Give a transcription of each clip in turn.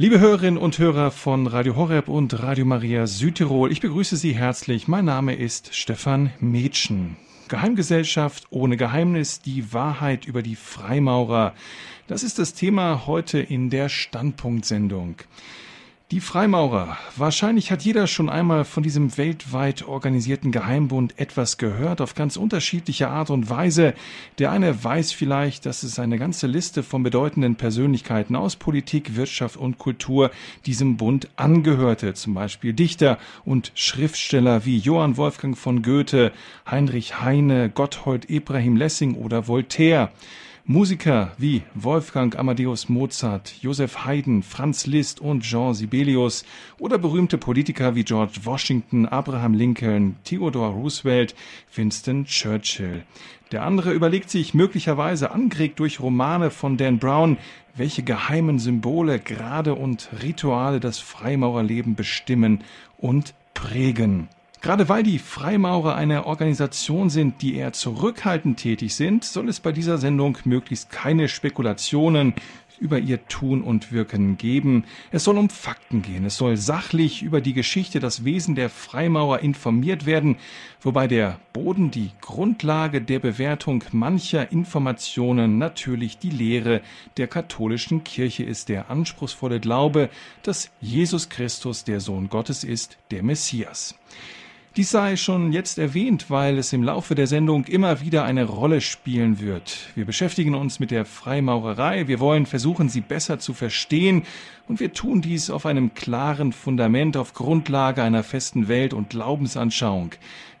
Liebe Hörerinnen und Hörer von Radio Horeb und Radio Maria Südtirol, ich begrüße Sie herzlich. Mein Name ist Stefan Mädchen. Geheimgesellschaft ohne Geheimnis, die Wahrheit über die Freimaurer. Das ist das Thema heute in der Standpunktsendung. Die Freimaurer. Wahrscheinlich hat jeder schon einmal von diesem weltweit organisierten Geheimbund etwas gehört, auf ganz unterschiedliche Art und Weise. Der eine weiß vielleicht, dass es eine ganze Liste von bedeutenden Persönlichkeiten aus Politik, Wirtschaft und Kultur diesem Bund angehörte. Zum Beispiel Dichter und Schriftsteller wie Johann Wolfgang von Goethe, Heinrich Heine, Gotthold Ebrahim Lessing oder Voltaire. Musiker wie Wolfgang Amadeus Mozart, Joseph Haydn, Franz Liszt und Jean Sibelius oder berühmte Politiker wie George Washington, Abraham Lincoln, Theodore Roosevelt, Winston Churchill. Der andere überlegt sich möglicherweise angeregt durch Romane von Dan Brown, welche geheimen Symbole, Grade und Rituale das Freimaurerleben bestimmen und prägen. Gerade weil die Freimaurer eine Organisation sind, die eher zurückhaltend tätig sind, soll es bei dieser Sendung möglichst keine Spekulationen über ihr Tun und Wirken geben. Es soll um Fakten gehen. Es soll sachlich über die Geschichte, das Wesen der Freimaurer informiert werden, wobei der Boden die Grundlage der Bewertung mancher Informationen natürlich die Lehre der katholischen Kirche ist, der anspruchsvolle Glaube, dass Jesus Christus der Sohn Gottes ist, der Messias. Dies sei schon jetzt erwähnt, weil es im Laufe der Sendung immer wieder eine Rolle spielen wird. Wir beschäftigen uns mit der Freimaurerei, wir wollen versuchen, sie besser zu verstehen und wir tun dies auf einem klaren Fundament, auf Grundlage einer festen Welt- und Glaubensanschauung.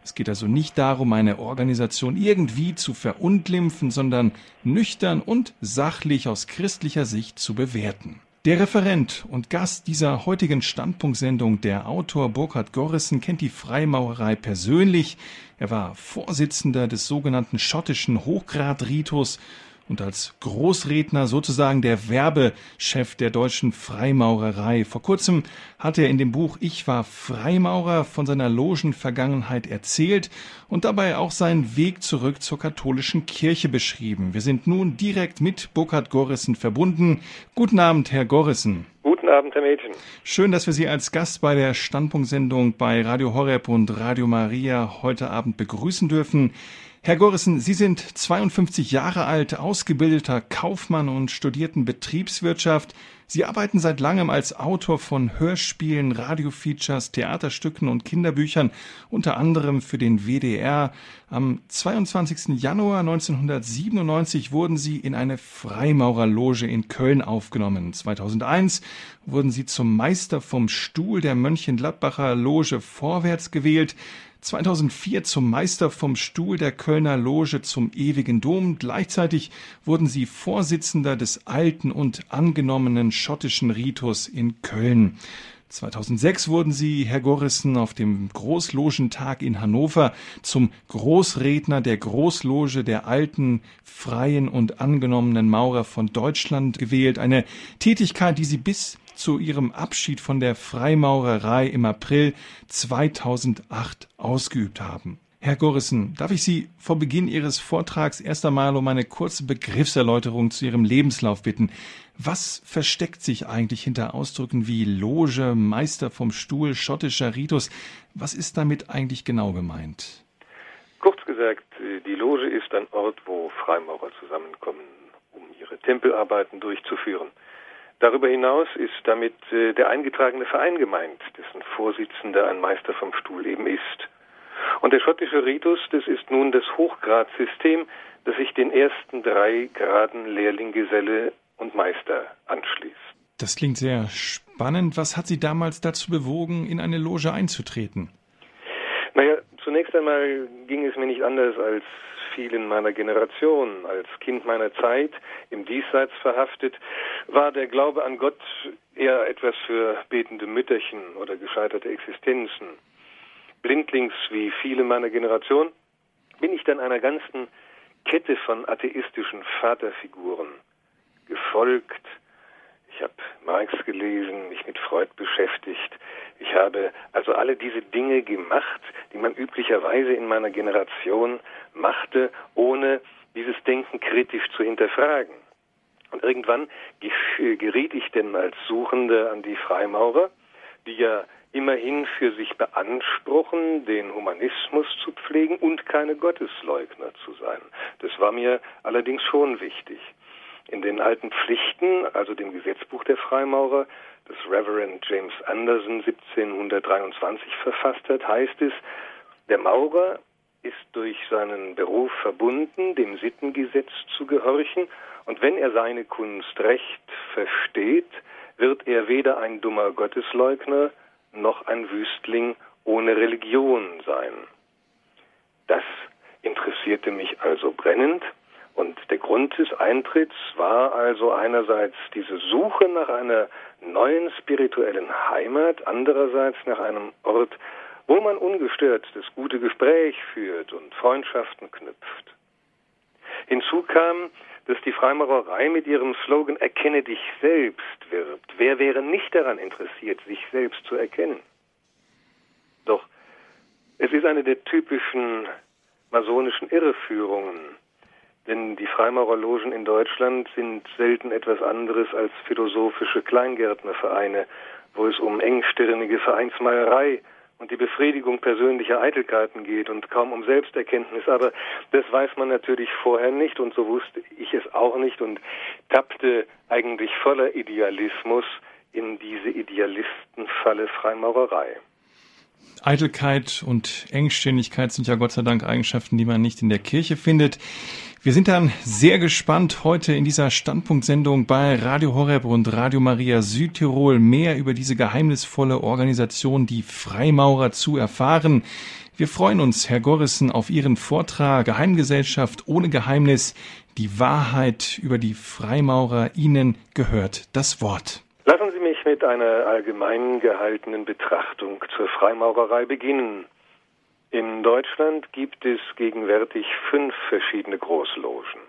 Es geht also nicht darum, eine Organisation irgendwie zu verunglimpfen, sondern nüchtern und sachlich aus christlicher Sicht zu bewerten. Der Referent und Gast dieser heutigen Standpunktsendung, der Autor Burkhard Gorrissen, kennt die Freimaurerei persönlich. Er war Vorsitzender des sogenannten schottischen Hochgradritus und als Großredner sozusagen der Werbechef der deutschen Freimaurerei. Vor kurzem hat er in dem Buch Ich war Freimaurer von seiner Logenvergangenheit erzählt und dabei auch seinen Weg zurück zur katholischen Kirche beschrieben. Wir sind nun direkt mit Burkhard Gorrissen verbunden. Guten Abend, Herr Gorrissen. Guten Abend, Herr Mädchen. Schön, dass wir Sie als Gast bei der Standpunktsendung bei Radio Horeb und Radio Maria heute Abend begrüßen dürfen. Herr Gorissen, Sie sind 52 Jahre alt, ausgebildeter Kaufmann und studierten Betriebswirtschaft. Sie arbeiten seit langem als Autor von Hörspielen, Radiofeatures, Theaterstücken und Kinderbüchern, unter anderem für den WDR. Am 22. Januar 1997 wurden Sie in eine Freimaurerloge in Köln aufgenommen. 2001 wurden Sie zum Meister vom Stuhl der Mönchengladbacher Loge Vorwärts gewählt. 2004 zum Meister vom Stuhl der Kölner Loge zum Ewigen Dom. Gleichzeitig wurden sie Vorsitzender des alten und angenommenen schottischen Ritus in Köln. 2006 wurden sie, Herr Gorrissen, auf dem Großlogentag in Hannover zum Großredner der Großloge der alten, freien und angenommenen Maurer von Deutschland gewählt. Eine Tätigkeit, die sie bis zu ihrem Abschied von der Freimaurerei im April 2008 ausgeübt haben. Herr Gorissen, darf ich Sie vor Beginn Ihres Vortrags erst einmal um eine kurze Begriffserläuterung zu Ihrem Lebenslauf bitten. Was versteckt sich eigentlich hinter Ausdrücken wie Loge, Meister vom Stuhl, schottischer Ritus? Was ist damit eigentlich genau gemeint? Kurz gesagt, die Loge ist ein Ort, wo Freimaurer zusammenkommen, um ihre Tempelarbeiten durchzuführen. Darüber hinaus ist damit äh, der eingetragene Verein gemeint, dessen Vorsitzender ein Meister vom Stuhl eben ist. Und der schottische Ritus, das ist nun das Hochgradsystem, das sich den ersten drei Graden Lehrling, Geselle und Meister anschließt. Das klingt sehr spannend. Was hat Sie damals dazu bewogen, in eine Loge einzutreten? Naja, zunächst einmal ging es mir nicht anders als vielen meiner Generation, als Kind meiner Zeit, im Diesseits verhaftet, war der Glaube an Gott eher etwas für betende Mütterchen oder gescheiterte Existenzen. Blindlings wie viele meiner Generation bin ich dann einer ganzen Kette von atheistischen Vaterfiguren gefolgt, ich habe Marx gelesen, mich mit Freud beschäftigt. Ich habe also alle diese Dinge gemacht, die man üblicherweise in meiner Generation machte, ohne dieses Denken kritisch zu hinterfragen. Und irgendwann geriet ich denn als Suchende an die Freimaurer, die ja immerhin für sich beanspruchen, den Humanismus zu pflegen und keine Gottesleugner zu sein. Das war mir allerdings schon wichtig. In den alten Pflichten, also dem Gesetzbuch der Freimaurer, das Reverend James Anderson 1723 verfasst hat, heißt es, der Maurer ist durch seinen Beruf verbunden, dem Sittengesetz zu gehorchen, und wenn er seine Kunst recht versteht, wird er weder ein dummer Gottesleugner noch ein Wüstling ohne Religion sein. Das interessierte mich also brennend und der Grund des Eintritts war also einerseits diese Suche nach einer neuen spirituellen Heimat, andererseits nach einem Ort, wo man ungestört das gute Gespräch führt und Freundschaften knüpft. Hinzu kam, dass die Freimaurerei mit ihrem Slogan Erkenne dich selbst wirbt. Wer wäre nicht daran interessiert, sich selbst zu erkennen? Doch es ist eine der typischen masonischen Irreführungen, denn die Freimaurerlogen in Deutschland sind selten etwas anderes als philosophische Kleingärtnervereine, wo es um engstirnige Vereinsmeierei und die Befriedigung persönlicher Eitelkeiten geht und kaum um Selbsterkenntnis. Aber das weiß man natürlich vorher nicht und so wusste ich es auch nicht und tappte eigentlich voller Idealismus in diese Idealistenfalle Freimaurerei. Eitelkeit und Engstirnigkeit sind ja Gott sei Dank Eigenschaften, die man nicht in der Kirche findet. Wir sind dann sehr gespannt, heute in dieser Standpunktsendung bei Radio Horeb und Radio Maria Südtirol mehr über diese geheimnisvolle Organisation, die Freimaurer, zu erfahren. Wir freuen uns, Herr Gorrissen, auf Ihren Vortrag Geheimgesellschaft ohne Geheimnis, die Wahrheit über die Freimaurer. Ihnen gehört das Wort. Lassen Sie mit einer allgemein gehaltenen Betrachtung zur Freimaurerei beginnen. In Deutschland gibt es gegenwärtig fünf verschiedene Großlogen.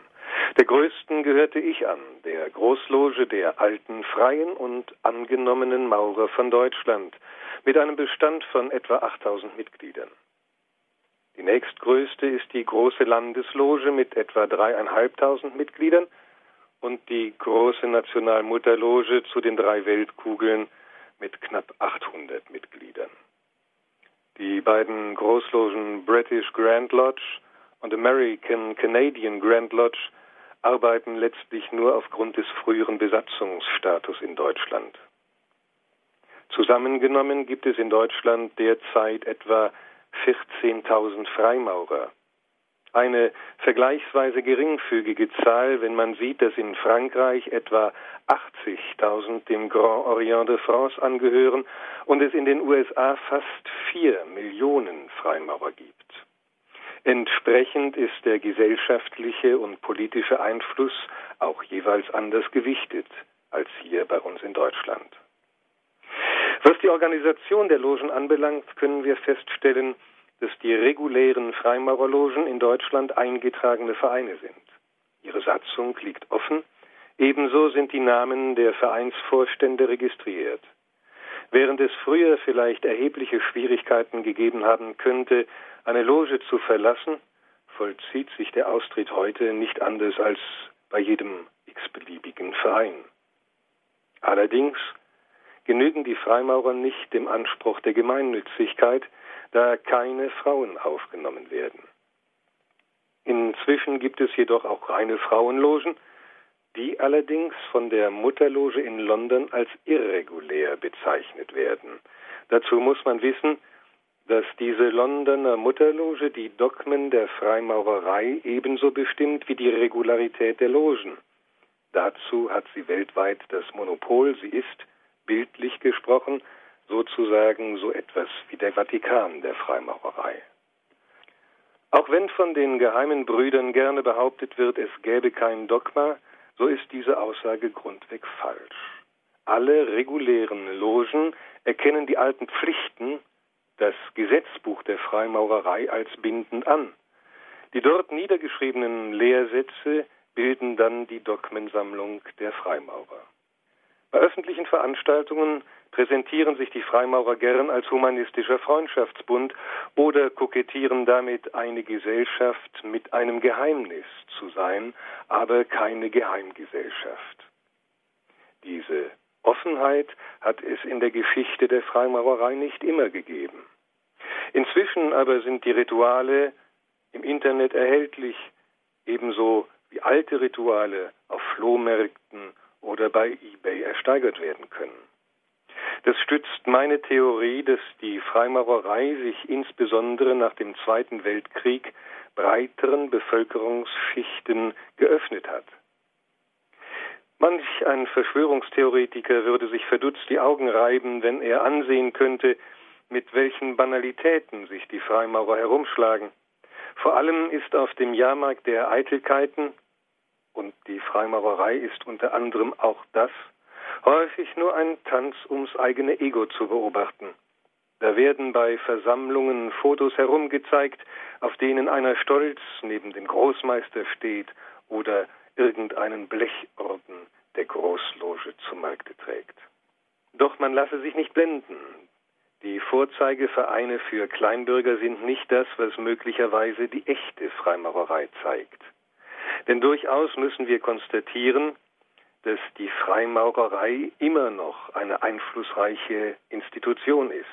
Der größten gehörte ich an, der Großloge der alten freien und angenommenen Maurer von Deutschland, mit einem Bestand von etwa 8000 Mitgliedern. Die nächstgrößte ist die große Landesloge mit etwa dreieinhalbtausend Mitgliedern und die große Nationalmutterloge zu den drei Weltkugeln mit knapp 800 Mitgliedern. Die beiden Großlogen British Grand Lodge und American Canadian Grand Lodge arbeiten letztlich nur aufgrund des früheren Besatzungsstatus in Deutschland. Zusammengenommen gibt es in Deutschland derzeit etwa 14.000 Freimaurer. Eine vergleichsweise geringfügige Zahl, wenn man sieht, dass in Frankreich etwa 80.000 dem Grand Orient de France angehören und es in den USA fast vier Millionen Freimaurer gibt. Entsprechend ist der gesellschaftliche und politische Einfluss auch jeweils anders gewichtet als hier bei uns in Deutschland. Was die Organisation der Logen anbelangt, können wir feststellen, dass die regulären Freimaurerlogen in Deutschland eingetragene Vereine sind. Ihre Satzung liegt offen, ebenso sind die Namen der Vereinsvorstände registriert. Während es früher vielleicht erhebliche Schwierigkeiten gegeben haben könnte, eine Loge zu verlassen, vollzieht sich der Austritt heute nicht anders als bei jedem x-beliebigen Verein. Allerdings genügen die Freimaurer nicht dem Anspruch der Gemeinnützigkeit, da keine Frauen aufgenommen werden. Inzwischen gibt es jedoch auch reine Frauenlogen, die allerdings von der Mutterloge in London als irregulär bezeichnet werden. Dazu muss man wissen, dass diese Londoner Mutterloge die Dogmen der Freimaurerei ebenso bestimmt wie die Regularität der Logen. Dazu hat sie weltweit das Monopol, sie ist, bildlich gesprochen, sozusagen so etwas wie der Vatikan der Freimaurerei. Auch wenn von den geheimen Brüdern gerne behauptet wird, es gäbe kein Dogma, so ist diese Aussage grundweg falsch. Alle regulären Logen erkennen die alten Pflichten, das Gesetzbuch der Freimaurerei als bindend an. Die dort niedergeschriebenen Lehrsätze bilden dann die Dogmensammlung der Freimaurer. Bei öffentlichen Veranstaltungen präsentieren sich die Freimaurer gern als humanistischer Freundschaftsbund oder kokettieren damit, eine Gesellschaft mit einem Geheimnis zu sein, aber keine Geheimgesellschaft. Diese Offenheit hat es in der Geschichte der Freimaurerei nicht immer gegeben. Inzwischen aber sind die Rituale im Internet erhältlich, ebenso wie alte Rituale auf Flohmärkten oder bei eBay ersteigert werden können. Das stützt meine Theorie, dass die Freimaurerei sich insbesondere nach dem Zweiten Weltkrieg breiteren Bevölkerungsschichten geöffnet hat. Manch ein Verschwörungstheoretiker würde sich verdutzt die Augen reiben, wenn er ansehen könnte, mit welchen Banalitäten sich die Freimaurer herumschlagen. Vor allem ist auf dem Jahrmarkt der Eitelkeiten, und die Freimaurerei ist unter anderem auch das, häufig nur ein Tanz ums eigene Ego zu beobachten. Da werden bei Versammlungen Fotos herumgezeigt, auf denen einer stolz neben dem Großmeister steht oder irgendeinen Blechorden der Großloge zu Markte trägt. Doch man lasse sich nicht blenden. Die Vorzeigevereine für Kleinbürger sind nicht das, was möglicherweise die echte Freimaurerei zeigt. Denn durchaus müssen wir konstatieren, dass die Freimaurerei immer noch eine einflussreiche Institution ist.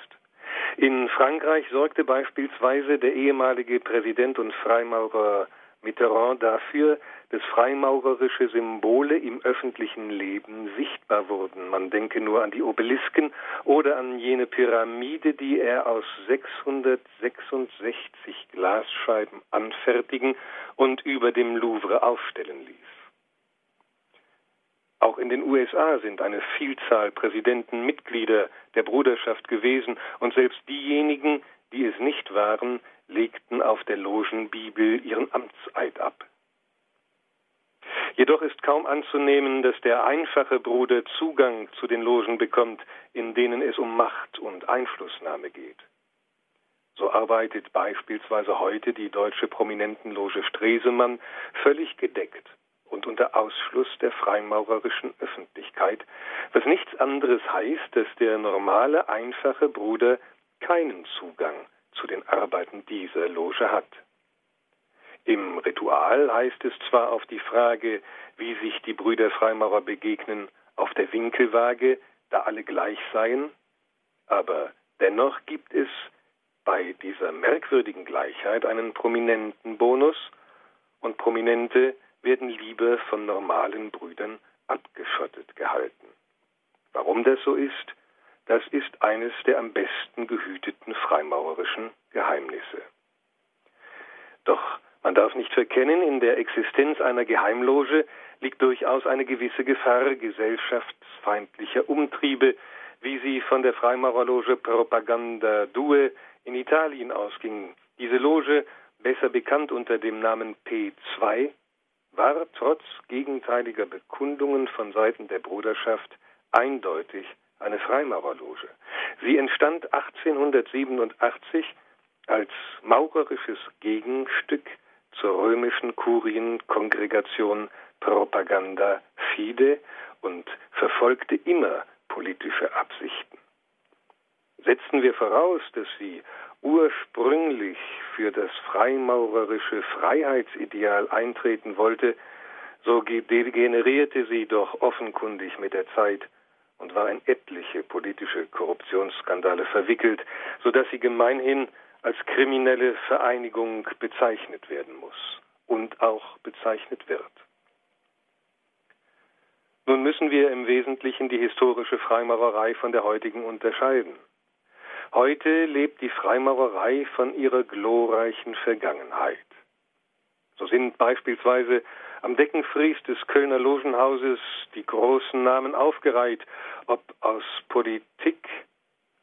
In Frankreich sorgte beispielsweise der ehemalige Präsident und Freimaurer Mitterrand dafür, dass freimaurerische Symbole im öffentlichen Leben sichtbar wurden. Man denke nur an die Obelisken oder an jene Pyramide, die er aus 666 Glasscheiben anfertigen und über dem Louvre aufstellen ließ. Auch in den USA sind eine Vielzahl Präsidenten Mitglieder der Bruderschaft gewesen und selbst diejenigen, die es nicht waren, legten auf der Logenbibel ihren Amtseid ab. Jedoch ist kaum anzunehmen, dass der einfache Bruder Zugang zu den Logen bekommt, in denen es um Macht und Einflussnahme geht. So arbeitet beispielsweise heute die deutsche Prominentenloge Stresemann völlig gedeckt und unter Ausschluss der freimaurerischen Öffentlichkeit, was nichts anderes heißt, dass der normale, einfache Bruder keinen Zugang zu den Arbeiten dieser Loge hat. Im Ritual heißt es zwar auf die Frage, wie sich die Brüder Freimaurer begegnen, auf der Winkelwaage, da alle gleich seien, aber dennoch gibt es bei dieser merkwürdigen Gleichheit einen prominenten Bonus und Prominente werden lieber von normalen Brüdern abgeschottet gehalten. Warum das so ist, das ist eines der am besten gehüteten freimaurerischen Geheimnisse. Doch man darf nicht verkennen, in der Existenz einer Geheimloge liegt durchaus eine gewisse Gefahr gesellschaftsfeindlicher Umtriebe, wie sie von der Freimaurerloge Propaganda Due in Italien ausging. Diese Loge, besser bekannt unter dem Namen P2, war trotz gegenteiliger Bekundungen von Seiten der Bruderschaft eindeutig eine Freimaurerloge. Sie entstand 1887 als maurerisches Gegenstück zur römischen Kurienkongregation Propaganda Fide und verfolgte immer politische Absichten. Setzen wir voraus, dass sie ursprünglich für das freimaurerische Freiheitsideal eintreten wollte, so degenerierte sie doch offenkundig mit der Zeit und war in etliche politische Korruptionsskandale verwickelt, so dass sie gemeinhin als kriminelle Vereinigung bezeichnet werden muss und auch bezeichnet wird. Nun müssen wir im Wesentlichen die historische Freimaurerei von der heutigen unterscheiden. Heute lebt die Freimaurerei von ihrer glorreichen Vergangenheit. So sind beispielsweise am Deckenfries des Kölner Logenhauses die großen Namen aufgereiht, ob aus Politik,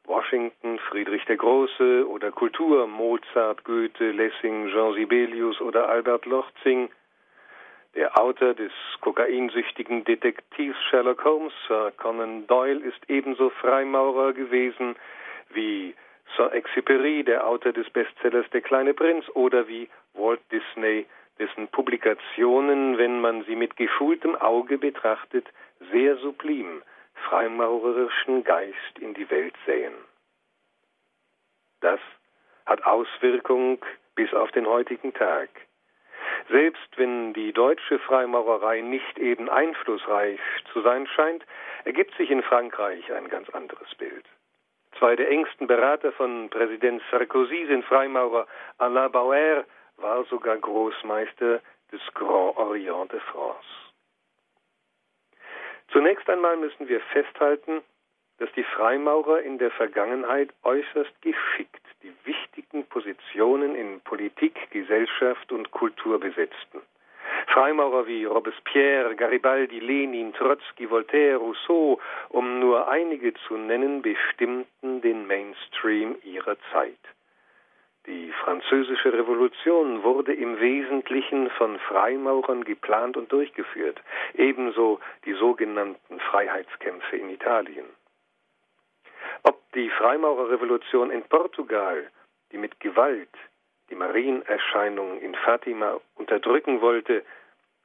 Washington, Friedrich der Große oder Kultur, Mozart, Goethe, Lessing, Jean Sibelius oder Albert Lorzing. Der Autor des kokainsüchtigen Detektivs Sherlock Holmes, Sir Conan Doyle, ist ebenso Freimaurer gewesen wie Saint-Exupéry, der Autor des Bestsellers Der kleine Prinz, oder wie Walt Disney, dessen Publikationen, wenn man sie mit geschultem Auge betrachtet, sehr sublim freimaurerischen Geist in die Welt säen. Das hat Auswirkung bis auf den heutigen Tag. Selbst wenn die deutsche Freimaurerei nicht eben einflussreich zu sein scheint, ergibt sich in Frankreich ein ganz anderes Bild. Zwei der engsten Berater von Präsident Sarkozy sind Freimaurer. Alain Bauer war sogar Großmeister des Grand Orient de France. Zunächst einmal müssen wir festhalten, dass die Freimaurer in der Vergangenheit äußerst geschickt die wichtigen Positionen in Politik, Gesellschaft und Kultur besetzten. Freimaurer wie Robespierre, Garibaldi, Lenin, Trotzki, Voltaire, Rousseau, um nur einige zu nennen, bestimmten den Mainstream ihrer Zeit. Die französische Revolution wurde im Wesentlichen von Freimaurern geplant und durchgeführt, ebenso die sogenannten Freiheitskämpfe in Italien. Ob die Freimaurerrevolution in Portugal, die mit Gewalt die Marienerscheinung in Fatima unterdrücken wollte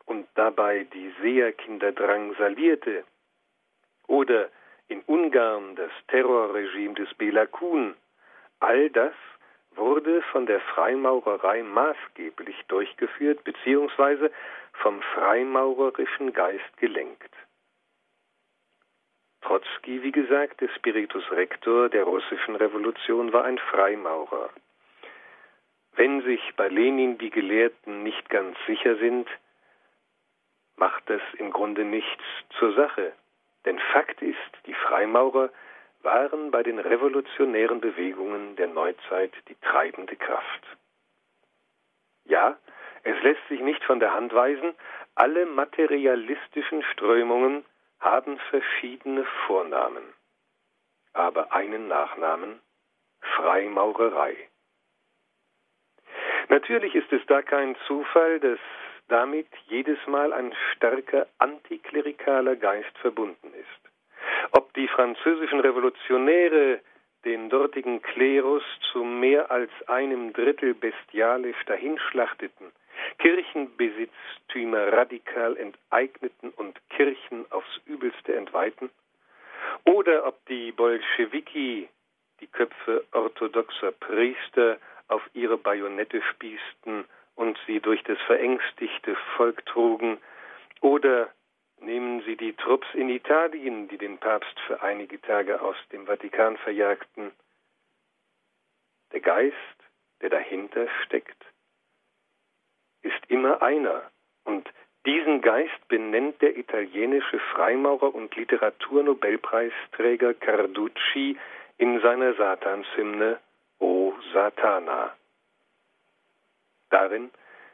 und dabei die Seherkinder drangsalierte, oder in Ungarn das Terrorregime des Bela Kun, all das wurde von der Freimaurerei maßgeblich durchgeführt bzw. vom freimaurerischen Geist gelenkt. Trotzki, wie gesagt, der Spiritus Rector der russischen Revolution, war ein Freimaurer. Wenn sich bei Lenin die Gelehrten nicht ganz sicher sind, macht das im Grunde nichts zur Sache. Denn Fakt ist, die Freimaurer waren bei den revolutionären Bewegungen der Neuzeit die treibende Kraft. Ja, es lässt sich nicht von der Hand weisen, alle materialistischen Strömungen haben verschiedene Vornamen, aber einen Nachnamen Freimaurerei. Natürlich ist es da kein Zufall, dass damit jedes Mal ein starker antiklerikaler Geist verbunden ist. Ob die französischen Revolutionäre den dortigen Klerus zu mehr als einem Drittel bestialisch dahinschlachteten, Kirchenbesitztümer radikal enteigneten und Kirchen aufs übelste entweihten, oder ob die Bolschewiki die Köpfe orthodoxer Priester auf ihre Bajonette spießten und sie durch das verängstigte Volk trugen, oder nehmen Sie die Trupps in Italien, die den Papst für einige Tage aus dem Vatikan verjagten. Der Geist, der dahinter steckt, ist immer einer, und diesen Geist benennt der italienische Freimaurer und Literaturnobelpreisträger Carducci in seiner Satanshymne O Satana. Darin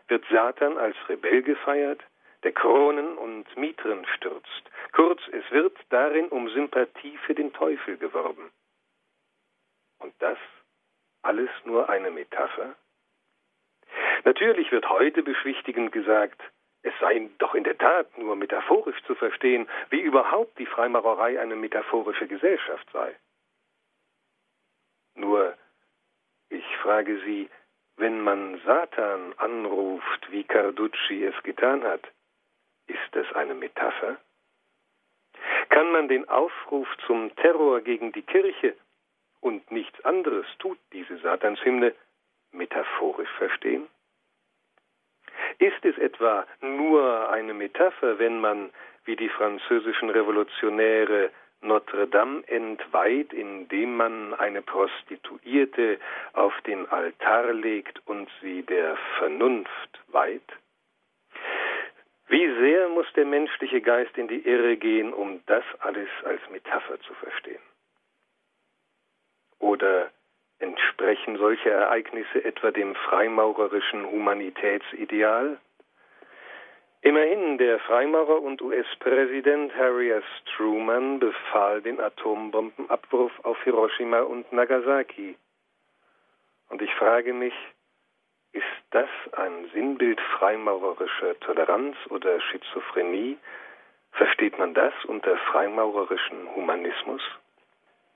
wird Satan als Rebell gefeiert, der Kronen und Mitren stürzt. Kurz, es wird darin um Sympathie für den Teufel geworben. Und das alles nur eine Metapher? Natürlich wird heute beschwichtigend gesagt, es sei doch in der Tat nur metaphorisch zu verstehen, wie überhaupt die Freimaurerei eine metaphorische Gesellschaft sei. Nur frage Sie, wenn man Satan anruft, wie Carducci es getan hat, ist das eine Metapher? Kann man den Aufruf zum Terror gegen die Kirche und nichts anderes tut diese Satanshymne metaphorisch verstehen? Ist es etwa nur eine Metapher, wenn man, wie die französischen Revolutionäre, Notre Dame entweiht, indem man eine Prostituierte auf den Altar legt und sie der Vernunft weiht? Wie sehr muss der menschliche Geist in die Irre gehen, um das alles als Metapher zu verstehen? Oder entsprechen solche Ereignisse etwa dem freimaurerischen Humanitätsideal? Immerhin, der Freimaurer und US-Präsident Harry S. Truman befahl den Atombombenabwurf auf Hiroshima und Nagasaki. Und ich frage mich, ist das ein Sinnbild freimaurerischer Toleranz oder Schizophrenie? Versteht man das unter freimaurerischen Humanismus?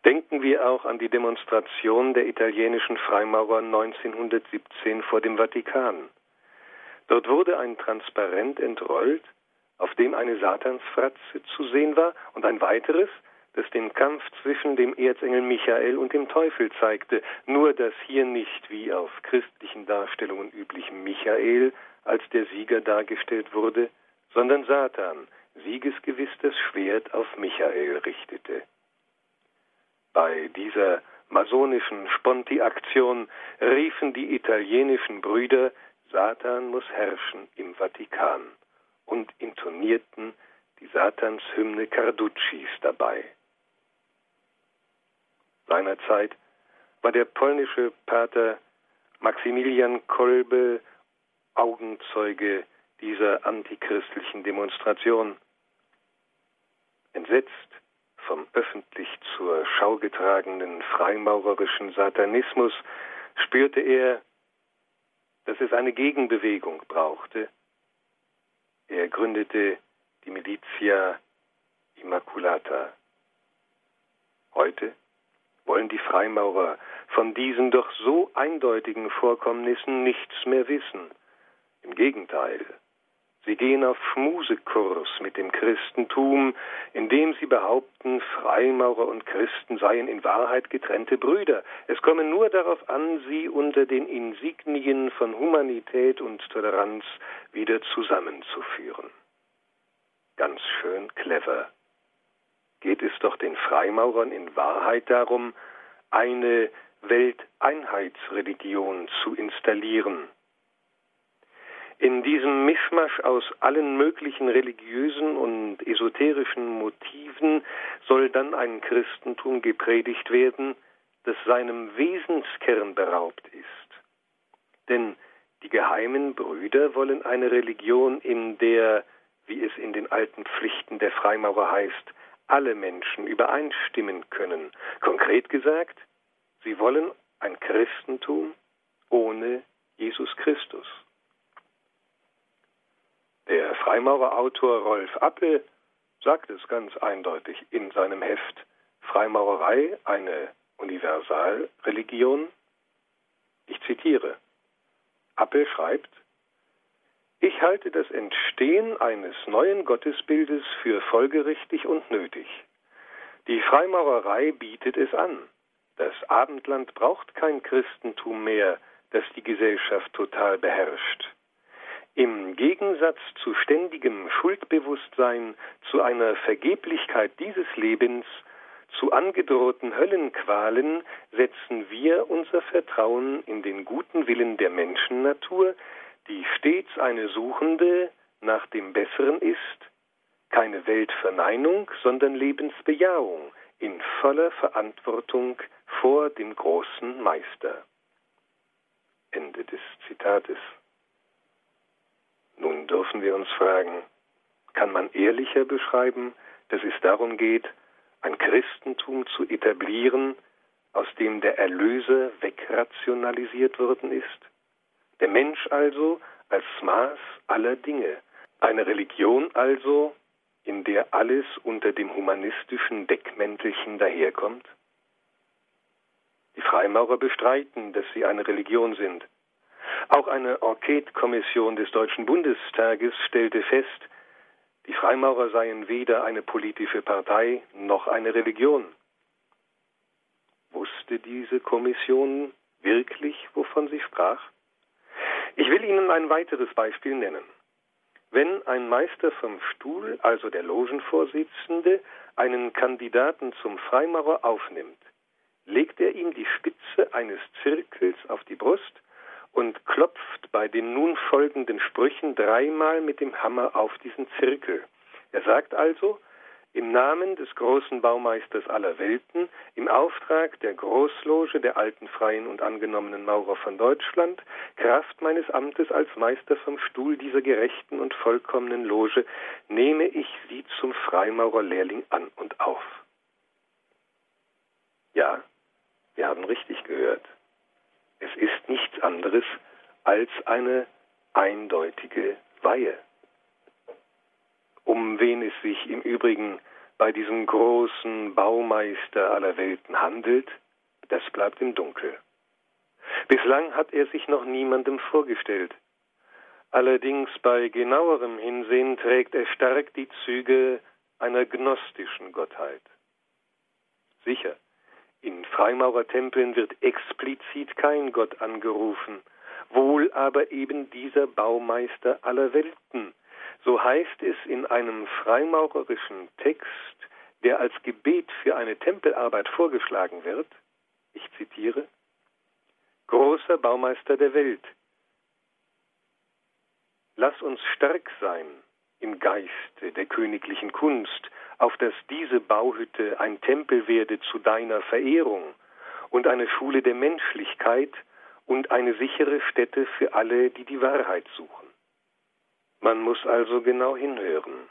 Denken wir auch an die Demonstration der italienischen Freimaurer 1917 vor dem Vatikan. Dort wurde ein Transparent entrollt, auf dem eine Satansfratze zu sehen war und ein weiteres, das den Kampf zwischen dem Erzengel Michael und dem Teufel zeigte, nur dass hier nicht wie auf christlichen Darstellungen üblich Michael als der Sieger dargestellt wurde, sondern Satan siegesgewiss das Schwert auf Michael richtete. Bei dieser masonischen Sponti-Aktion riefen die italienischen Brüder, Satan muss herrschen im Vatikan und intonierten die Satanshymne Carduccis dabei. Seinerzeit war der polnische Pater Maximilian Kolbe Augenzeuge dieser antichristlichen Demonstration. Entsetzt vom öffentlich zur Schau getragenen freimaurerischen Satanismus spürte er, dass es eine Gegenbewegung brauchte. Er gründete die Militia Immaculata. Heute wollen die Freimaurer von diesen doch so eindeutigen Vorkommnissen nichts mehr wissen. Im Gegenteil, sie gehen auf Schmusekurs mit dem Christentum, indem sie behaupten, Freimaurer und Christen seien in Wahrheit getrennte Brüder. Es komme nur darauf an, sie unter den Insignien von Humanität und Toleranz wieder zusammenzuführen. Ganz schön clever geht es doch den Freimaurern in Wahrheit darum, eine Welteinheitsreligion zu installieren. In diesem Mischmasch aus allen möglichen religiösen und esoterischen Motiven soll dann ein Christentum gepredigt werden, das seinem Wesenskern beraubt ist. Denn die geheimen Brüder wollen eine Religion, in der, wie es in den alten Pflichten der Freimaurer heißt, alle Menschen übereinstimmen können. Konkret gesagt, sie wollen ein Christentum ohne Jesus Christus. Der Freimaurerautor Rolf Appel sagt es ganz eindeutig in seinem Heft Freimaurerei eine Universalreligion. Ich zitiere. Appel schreibt, ich halte das Entstehen eines neuen Gottesbildes für folgerichtig und nötig. Die Freimaurerei bietet es an. Das Abendland braucht kein Christentum mehr, das die Gesellschaft total beherrscht. Im Gegensatz zu ständigem Schuldbewusstsein, zu einer Vergeblichkeit dieses Lebens, zu angedrohten Höllenqualen setzen wir unser Vertrauen in den guten Willen der Menschennatur, die stets eine Suchende nach dem Besseren ist, keine Weltverneinung, sondern Lebensbejahung in voller Verantwortung vor dem großen Meister. Ende des Zitates. Nun dürfen wir uns fragen, kann man ehrlicher beschreiben, dass es darum geht, ein Christentum zu etablieren, aus dem der Erlöser wegrationalisiert worden ist? Der Mensch also als Maß aller Dinge. Eine Religion also, in der alles unter dem humanistischen Deckmäntelchen daherkommt? Die Freimaurer bestreiten, dass sie eine Religion sind. Auch eine Enquete-Kommission des Deutschen Bundestages stellte fest, die Freimaurer seien weder eine politische Partei noch eine Religion. Wusste diese Kommission wirklich, wovon sie sprach? Ich will Ihnen ein weiteres Beispiel nennen. Wenn ein Meister vom Stuhl, also der Logenvorsitzende, einen Kandidaten zum Freimaurer aufnimmt, legt er ihm die Spitze eines Zirkels auf die Brust und klopft bei den nun folgenden Sprüchen dreimal mit dem Hammer auf diesen Zirkel. Er sagt also, im Namen des großen Baumeisters aller Welten, im Auftrag der Großloge der alten freien und angenommenen Maurer von Deutschland, Kraft meines Amtes als Meister vom Stuhl dieser gerechten und vollkommenen Loge, nehme ich Sie zum Freimaurerlehrling an und auf. Ja, wir haben richtig gehört. Es ist nichts anderes als eine eindeutige Weihe um wen es sich im Übrigen bei diesem großen Baumeister aller Welten handelt, das bleibt im Dunkel. Bislang hat er sich noch niemandem vorgestellt. Allerdings bei genauerem Hinsehen trägt er stark die Züge einer gnostischen Gottheit. sicher. In Freimaurertempeln wird explizit kein Gott angerufen, wohl aber eben dieser Baumeister aller Welten. So heißt es in einem freimaurerischen Text, der als Gebet für eine Tempelarbeit vorgeschlagen wird. Ich zitiere, Großer Baumeister der Welt, lass uns stark sein im Geiste der königlichen Kunst, auf dass diese Bauhütte ein Tempel werde zu deiner Verehrung und eine Schule der Menschlichkeit und eine sichere Stätte für alle, die die Wahrheit suchen. Man muss also genau hinhören.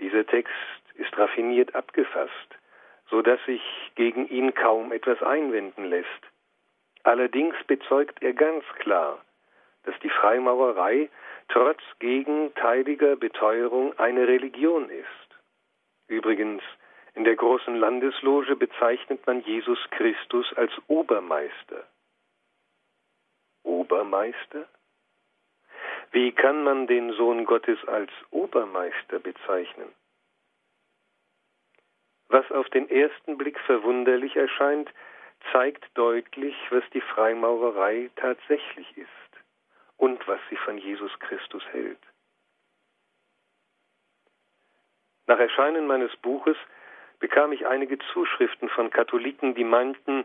Dieser Text ist raffiniert abgefasst, so dass sich gegen ihn kaum etwas einwenden lässt. Allerdings bezeugt er ganz klar, dass die Freimaurerei trotz gegenteiliger Beteuerung eine Religion ist. Übrigens, in der großen Landesloge bezeichnet man Jesus Christus als Obermeister. Obermeister? Wie kann man den Sohn Gottes als Obermeister bezeichnen? Was auf den ersten Blick verwunderlich erscheint, zeigt deutlich, was die Freimaurerei tatsächlich ist und was sie von Jesus Christus hält. Nach Erscheinen meines Buches bekam ich einige Zuschriften von Katholiken, die meinten,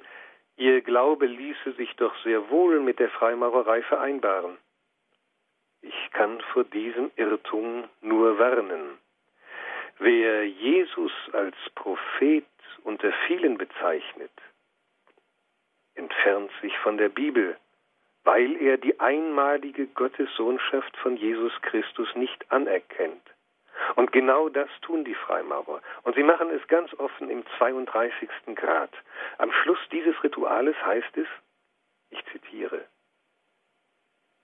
ihr Glaube ließe sich doch sehr wohl mit der Freimaurerei vereinbaren. Ich kann vor diesem Irrtum nur warnen. Wer Jesus als Prophet unter vielen bezeichnet, entfernt sich von der Bibel weil er die einmalige Gottessohnschaft von Jesus Christus nicht anerkennt. Und genau das tun die Freimaurer. Und sie machen es ganz offen im 32. Grad. Am Schluss dieses Rituales heißt es, ich zitiere,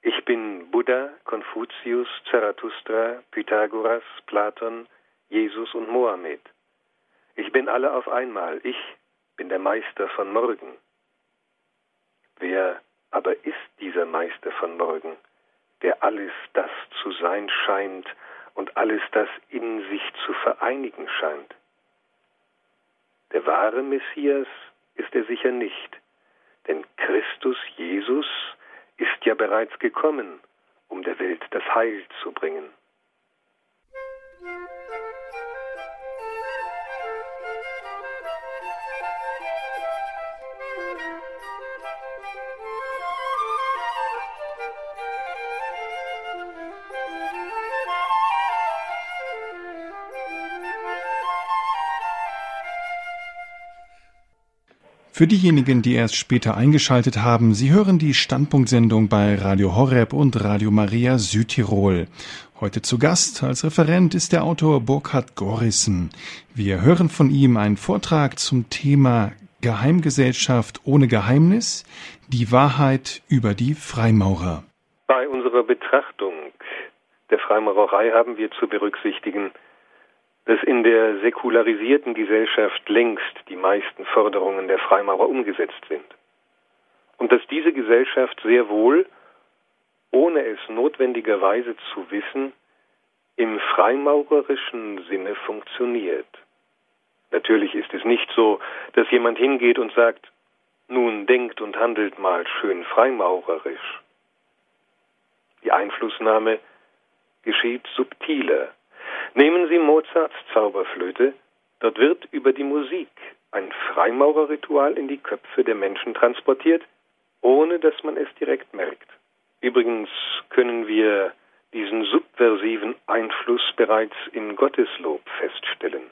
ich bin Buddha, Konfuzius, Zarathustra, Pythagoras, Platon, Jesus und Mohammed. Ich bin alle auf einmal. Ich bin der Meister von morgen. Wer aber ist dieser Meister von morgen, der alles das zu sein scheint und alles das in sich zu vereinigen scheint. Der wahre Messias ist er sicher nicht, denn Christus Jesus ist ja bereits gekommen, um der Welt das Heil zu bringen. Für diejenigen, die erst später eingeschaltet haben, Sie hören die Standpunktsendung bei Radio Horeb und Radio Maria Südtirol. Heute zu Gast als Referent ist der Autor Burkhard Gorissen. Wir hören von ihm einen Vortrag zum Thema Geheimgesellschaft ohne Geheimnis, die Wahrheit über die Freimaurer. Bei unserer Betrachtung der Freimaurerei haben wir zu berücksichtigen, dass in der säkularisierten Gesellschaft längst die meisten Forderungen der Freimaurer umgesetzt sind. Und dass diese Gesellschaft sehr wohl, ohne es notwendigerweise zu wissen, im freimaurerischen Sinne funktioniert. Natürlich ist es nicht so, dass jemand hingeht und sagt, nun denkt und handelt mal schön freimaurerisch. Die Einflussnahme geschieht subtiler, Nehmen Sie Mozarts Zauberflöte, dort wird über die Musik ein Freimaurerritual in die Köpfe der Menschen transportiert, ohne dass man es direkt merkt. Übrigens können wir diesen subversiven Einfluss bereits in Gotteslob feststellen.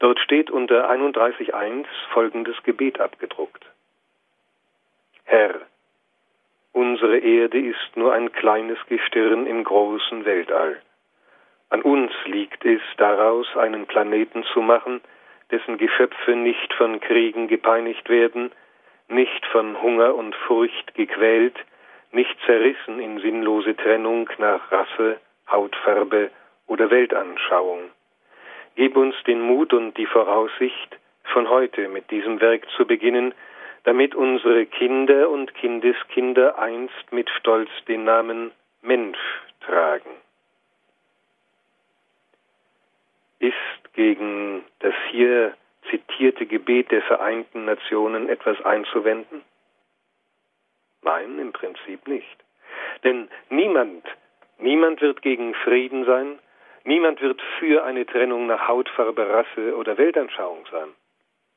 Dort steht unter 31.1 folgendes Gebet abgedruckt. Herr, unsere Erde ist nur ein kleines Gestirn im großen Weltall. An uns liegt es, daraus einen Planeten zu machen, dessen Geschöpfe nicht von Kriegen gepeinigt werden, nicht von Hunger und Furcht gequält, nicht zerrissen in sinnlose Trennung nach Rasse, Hautfarbe oder Weltanschauung. Gib uns den Mut und die Voraussicht, von heute mit diesem Werk zu beginnen, damit unsere Kinder und Kindeskinder einst mit Stolz den Namen Mensch tragen. Ist gegen das hier zitierte Gebet der Vereinten Nationen etwas einzuwenden? Nein, im Prinzip nicht. Denn niemand, niemand wird gegen Frieden sein, niemand wird für eine Trennung nach Hautfarbe, Rasse oder Weltanschauung sein.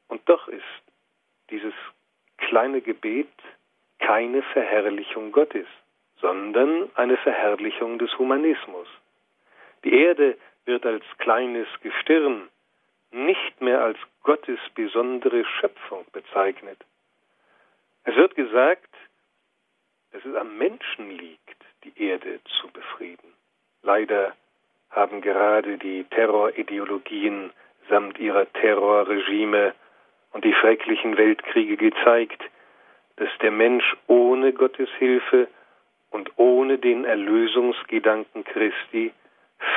Und doch ist dieses kleine Gebet keine Verherrlichung Gottes, sondern eine Verherrlichung des Humanismus. Die Erde wird als kleines Gestirn, nicht mehr als Gottes besondere Schöpfung bezeichnet. Es wird gesagt, dass es am Menschen liegt, die Erde zu befrieden. Leider haben gerade die Terrorideologien samt ihrer Terrorregime und die schrecklichen Weltkriege gezeigt, dass der Mensch ohne Gottes Hilfe und ohne den Erlösungsgedanken Christi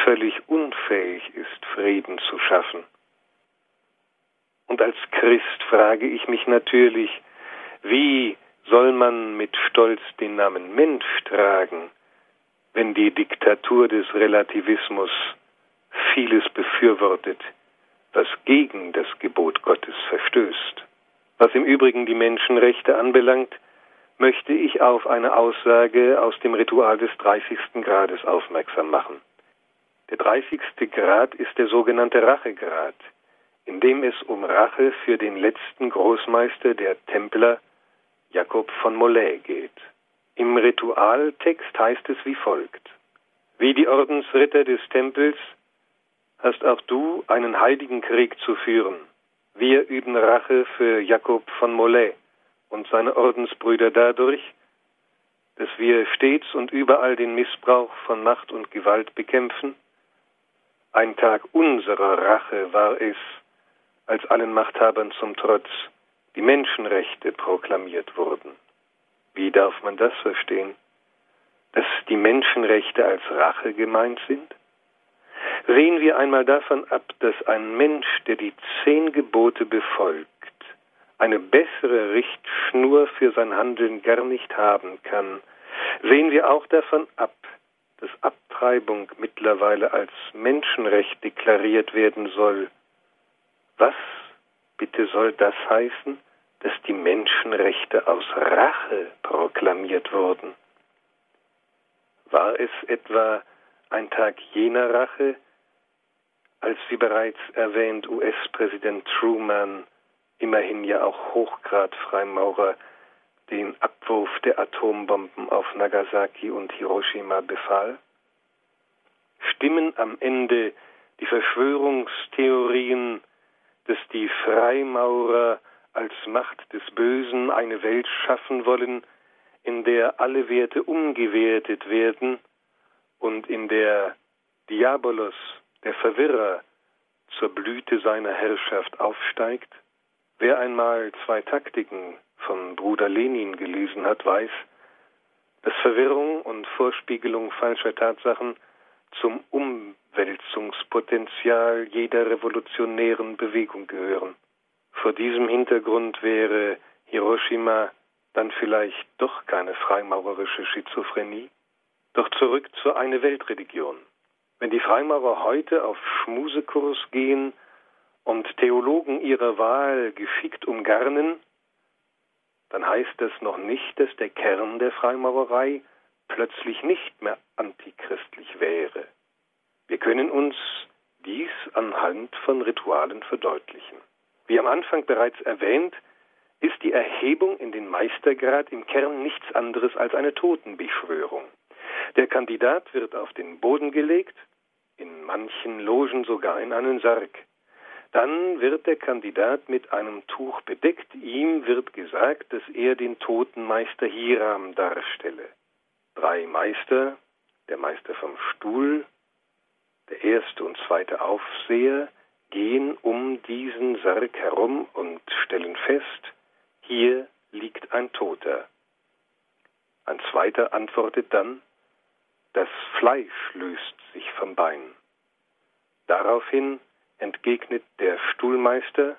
völlig unfähig ist, Frieden zu schaffen. Und als Christ frage ich mich natürlich, wie soll man mit Stolz den Namen Mensch tragen, wenn die Diktatur des Relativismus vieles befürwortet, was gegen das Gebot Gottes verstößt. Was im Übrigen die Menschenrechte anbelangt, möchte ich auf eine Aussage aus dem Ritual des 30. Grades aufmerksam machen. Der 30. Grad ist der sogenannte Rachegrad, in dem es um Rache für den letzten Großmeister der Templer, Jakob von Molay, geht. Im Ritualtext heißt es wie folgt. Wie die Ordensritter des Tempels hast auch du einen heiligen Krieg zu führen. Wir üben Rache für Jakob von Molay und seine Ordensbrüder dadurch, dass wir stets und überall den Missbrauch von Macht und Gewalt bekämpfen. Ein Tag unserer Rache war es, als allen Machthabern zum Trotz die Menschenrechte proklamiert wurden. Wie darf man das verstehen? Dass die Menschenrechte als Rache gemeint sind? Sehen wir einmal davon ab, dass ein Mensch, der die zehn Gebote befolgt, eine bessere Richtschnur für sein Handeln gar nicht haben kann, sehen wir auch davon ab, dass Abtreibung mittlerweile als Menschenrecht deklariert werden soll. Was bitte soll das heißen, dass die Menschenrechte aus Rache proklamiert wurden? War es etwa ein Tag jener Rache, als wie bereits erwähnt US-Präsident Truman, immerhin ja auch Hochgrad-Freimaurer, den Abwurf der Atombomben auf Nagasaki und Hiroshima befahl? Stimmen am Ende die Verschwörungstheorien, dass die Freimaurer als Macht des Bösen eine Welt schaffen wollen, in der alle Werte umgewertet werden und in der Diabolos, der Verwirrer, zur Blüte seiner Herrschaft aufsteigt? Wer einmal zwei Taktiken von Bruder Lenin gelesen hat, weiß, dass Verwirrung und Vorspiegelung falscher Tatsachen zum Umwälzungspotenzial jeder revolutionären Bewegung gehören. Vor diesem Hintergrund wäre Hiroshima dann vielleicht doch keine freimaurerische Schizophrenie? Doch zurück zu eine Weltreligion. Wenn die Freimaurer heute auf Schmusekurs gehen und Theologen ihrer Wahl geschickt umgarnen, dann heißt das noch nicht, dass der Kern der Freimaurerei plötzlich nicht mehr antichristlich wäre. Wir können uns dies anhand von Ritualen verdeutlichen. Wie am Anfang bereits erwähnt, ist die Erhebung in den Meistergrad im Kern nichts anderes als eine Totenbeschwörung. Der Kandidat wird auf den Boden gelegt, in manchen Logen sogar in einen Sarg. Dann wird der Kandidat mit einem Tuch bedeckt. Ihm wird gesagt, dass er den toten Meister Hiram darstelle. Drei Meister, der Meister vom Stuhl, der erste und zweite Aufseher, gehen um diesen Sarg herum und stellen fest, hier liegt ein Toter. Ein zweiter antwortet dann, das Fleisch löst sich vom Bein. Daraufhin entgegnet der Stuhlmeister,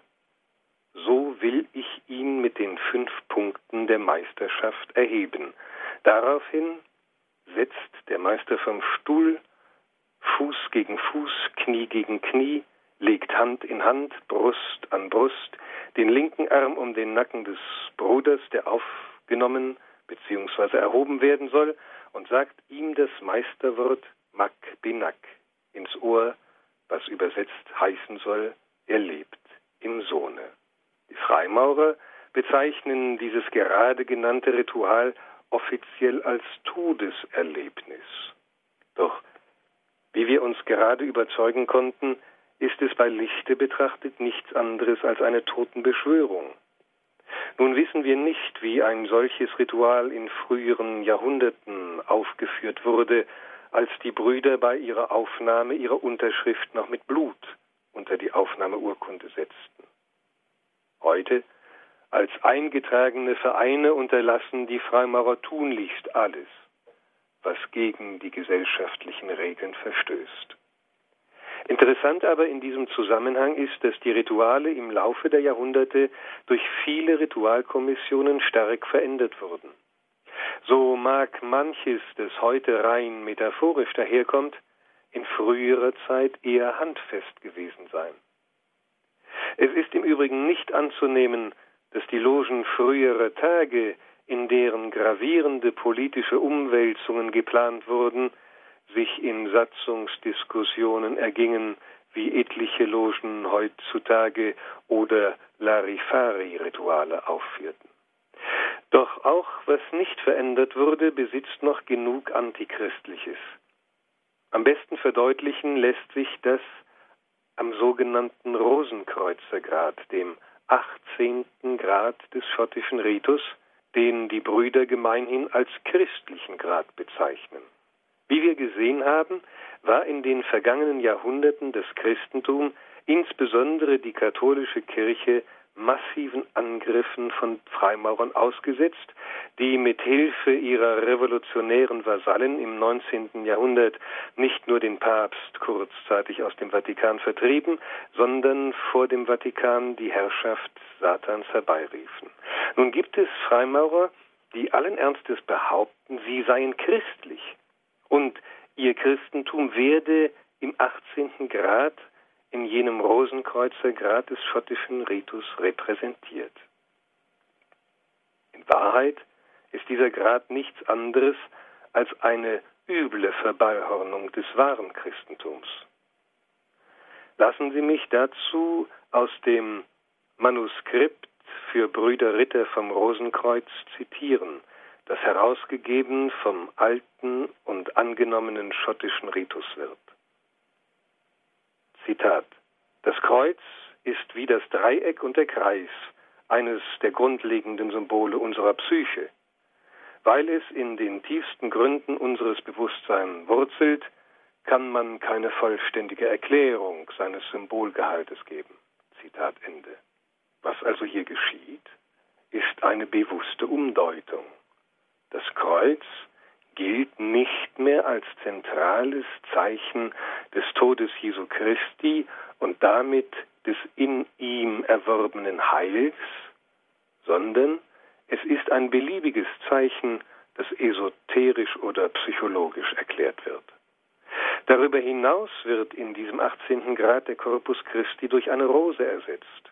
so will ich ihn mit den fünf Punkten der Meisterschaft erheben. Daraufhin setzt der Meister vom Stuhl Fuß gegen Fuß, Knie gegen Knie, legt Hand in Hand, Brust an Brust, den linken Arm um den Nacken des Bruders, der aufgenommen bzw. erhoben werden soll, und sagt ihm das Meisterwort Mak Binak ins Ohr, was übersetzt heißen soll, er lebt im Sohne. Die Freimaurer bezeichnen dieses gerade genannte Ritual offiziell als Todeserlebnis. Doch wie wir uns gerade überzeugen konnten, ist es bei Lichte betrachtet nichts anderes als eine Totenbeschwörung. Nun wissen wir nicht, wie ein solches Ritual in früheren Jahrhunderten aufgeführt wurde, als die Brüder bei ihrer Aufnahme ihre Unterschrift noch mit Blut unter die Aufnahmeurkunde setzten. Heute, als eingetragene Vereine, unterlassen die Freimaurer tunlichst alles, was gegen die gesellschaftlichen Regeln verstößt. Interessant aber in diesem Zusammenhang ist, dass die Rituale im Laufe der Jahrhunderte durch viele Ritualkommissionen stark verändert wurden. So mag manches, das heute rein metaphorisch daherkommt, in früherer Zeit eher handfest gewesen sein. Es ist im Übrigen nicht anzunehmen, dass die Logen früherer Tage, in deren gravierende politische Umwälzungen geplant wurden, sich in Satzungsdiskussionen ergingen, wie etliche Logen heutzutage oder Larifari-Rituale aufführten. Doch auch was nicht verändert wurde, besitzt noch genug Antichristliches. Am besten verdeutlichen lässt sich das am sogenannten Rosenkreuzergrad, dem 18. Grad des schottischen Ritus, den die Brüder gemeinhin als christlichen Grad bezeichnen. Wie wir gesehen haben, war in den vergangenen Jahrhunderten das Christentum, insbesondere die katholische Kirche, massiven Angriffen von Freimaurern ausgesetzt, die mit Hilfe ihrer revolutionären Vasallen im 19. Jahrhundert nicht nur den Papst kurzzeitig aus dem Vatikan vertrieben, sondern vor dem Vatikan die Herrschaft Satans herbeiriefen. Nun gibt es Freimaurer, die allen Ernstes behaupten, sie seien christlich und ihr Christentum werde im 18. Grad in jenem Rosenkreuzergrad des schottischen Ritus repräsentiert. In Wahrheit ist dieser Grad nichts anderes als eine üble Verballhornung des wahren Christentums. Lassen Sie mich dazu aus dem Manuskript für Brüder Ritter vom Rosenkreuz zitieren, das herausgegeben vom alten und angenommenen schottischen Ritus wird. Zitat Das Kreuz ist wie das Dreieck und der Kreis eines der grundlegenden Symbole unserer Psyche. Weil es in den tiefsten Gründen unseres Bewusstseins wurzelt, kann man keine vollständige Erklärung seines Symbolgehaltes geben. Zitat Ende. Was also hier geschieht, ist eine bewusste Umdeutung. Das Kreuz gilt nicht mehr als zentrales Zeichen des Todes Jesu Christi und damit des in ihm erworbenen Heils, sondern es ist ein beliebiges Zeichen, das esoterisch oder psychologisch erklärt wird. Darüber hinaus wird in diesem 18. Grad der Corpus Christi durch eine Rose ersetzt.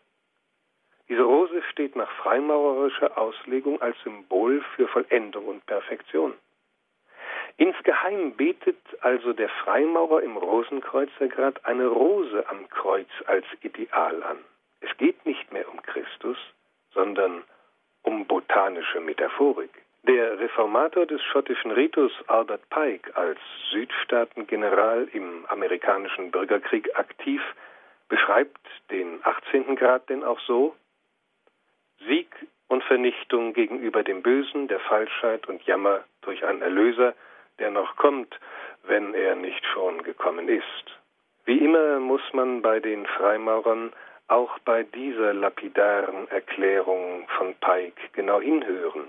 Diese Rose steht nach freimaurerischer Auslegung als Symbol für Vollendung und Perfektion. Insgeheim betet also der Freimaurer im Rosenkreuzergrad eine Rose am Kreuz als Ideal an. Es geht nicht mehr um Christus, sondern um botanische Metaphorik. Der Reformator des schottischen Ritus Albert Pike als Südstaatengeneral im amerikanischen Bürgerkrieg aktiv beschreibt den 18. Grad denn auch so, Sieg und Vernichtung gegenüber dem Bösen, der Falschheit und Jammer durch einen Erlöser, der noch kommt, wenn er nicht schon gekommen ist. Wie immer muss man bei den Freimaurern auch bei dieser lapidaren Erklärung von Pike genau hinhören.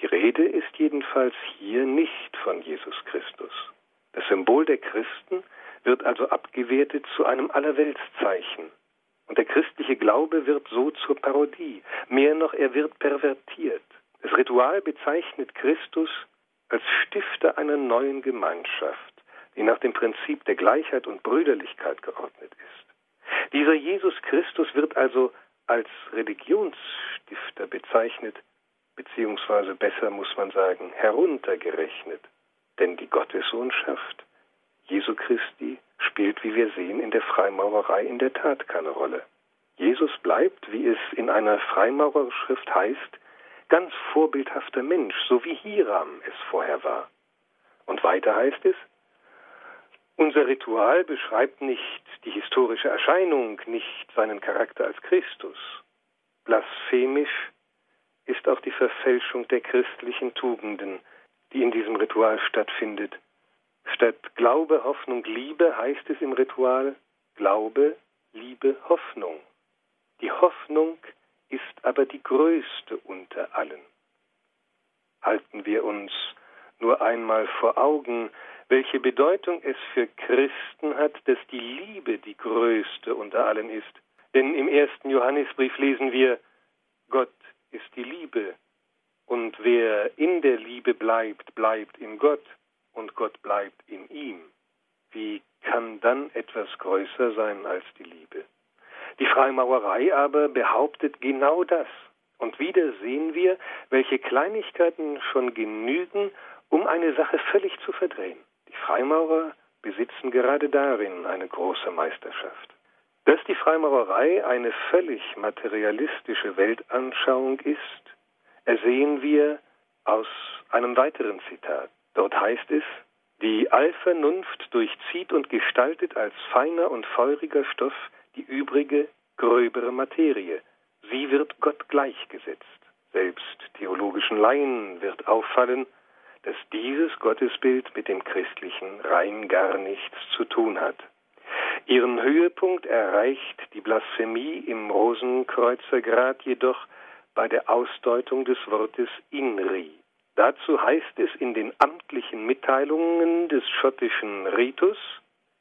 Die Rede ist jedenfalls hier nicht von Jesus Christus. Das Symbol der Christen wird also abgewertet zu einem Allerweltszeichen, und der christliche Glaube wird so zur Parodie. Mehr noch, er wird pervertiert. Das Ritual bezeichnet Christus als Stifter einer neuen Gemeinschaft, die nach dem Prinzip der Gleichheit und Brüderlichkeit geordnet ist. Dieser Jesus Christus wird also als Religionsstifter bezeichnet, beziehungsweise besser muss man sagen, heruntergerechnet. Denn die Gottessohnschaft Jesu Christi spielt, wie wir sehen, in der Freimaurerei in der Tat keine Rolle. Jesus bleibt, wie es in einer Freimaurerschrift heißt, ganz vorbildhafter Mensch, so wie Hiram es vorher war. Und weiter heißt es, unser Ritual beschreibt nicht die historische Erscheinung, nicht seinen Charakter als Christus. Blasphemisch ist auch die Verfälschung der christlichen Tugenden, die in diesem Ritual stattfindet. Statt Glaube, Hoffnung, Liebe heißt es im Ritual Glaube, Liebe, Hoffnung. Die Hoffnung ist aber die größte unter allen. Halten wir uns nur einmal vor Augen, welche Bedeutung es für Christen hat, dass die Liebe die größte unter allen ist. Denn im ersten Johannesbrief lesen wir, Gott ist die Liebe, und wer in der Liebe bleibt, bleibt in Gott, und Gott bleibt in ihm. Wie kann dann etwas größer sein als die Liebe? Die Freimaurerei aber behauptet genau das. Und wieder sehen wir, welche Kleinigkeiten schon genügen, um eine Sache völlig zu verdrehen. Die Freimaurer besitzen gerade darin eine große Meisterschaft. Dass die Freimaurerei eine völlig materialistische Weltanschauung ist, ersehen wir aus einem weiteren Zitat. Dort heißt es, die Allvernunft durchzieht und gestaltet als feiner und feuriger Stoff die übrige, gröbere Materie. Sie wird Gott gleichgesetzt. Selbst theologischen Laien wird auffallen, dass dieses Gottesbild mit dem christlichen rein gar nichts zu tun hat. Ihren Höhepunkt erreicht die Blasphemie im Rosenkreuzergrad jedoch bei der Ausdeutung des Wortes Inri. Dazu heißt es in den amtlichen Mitteilungen des schottischen Ritus,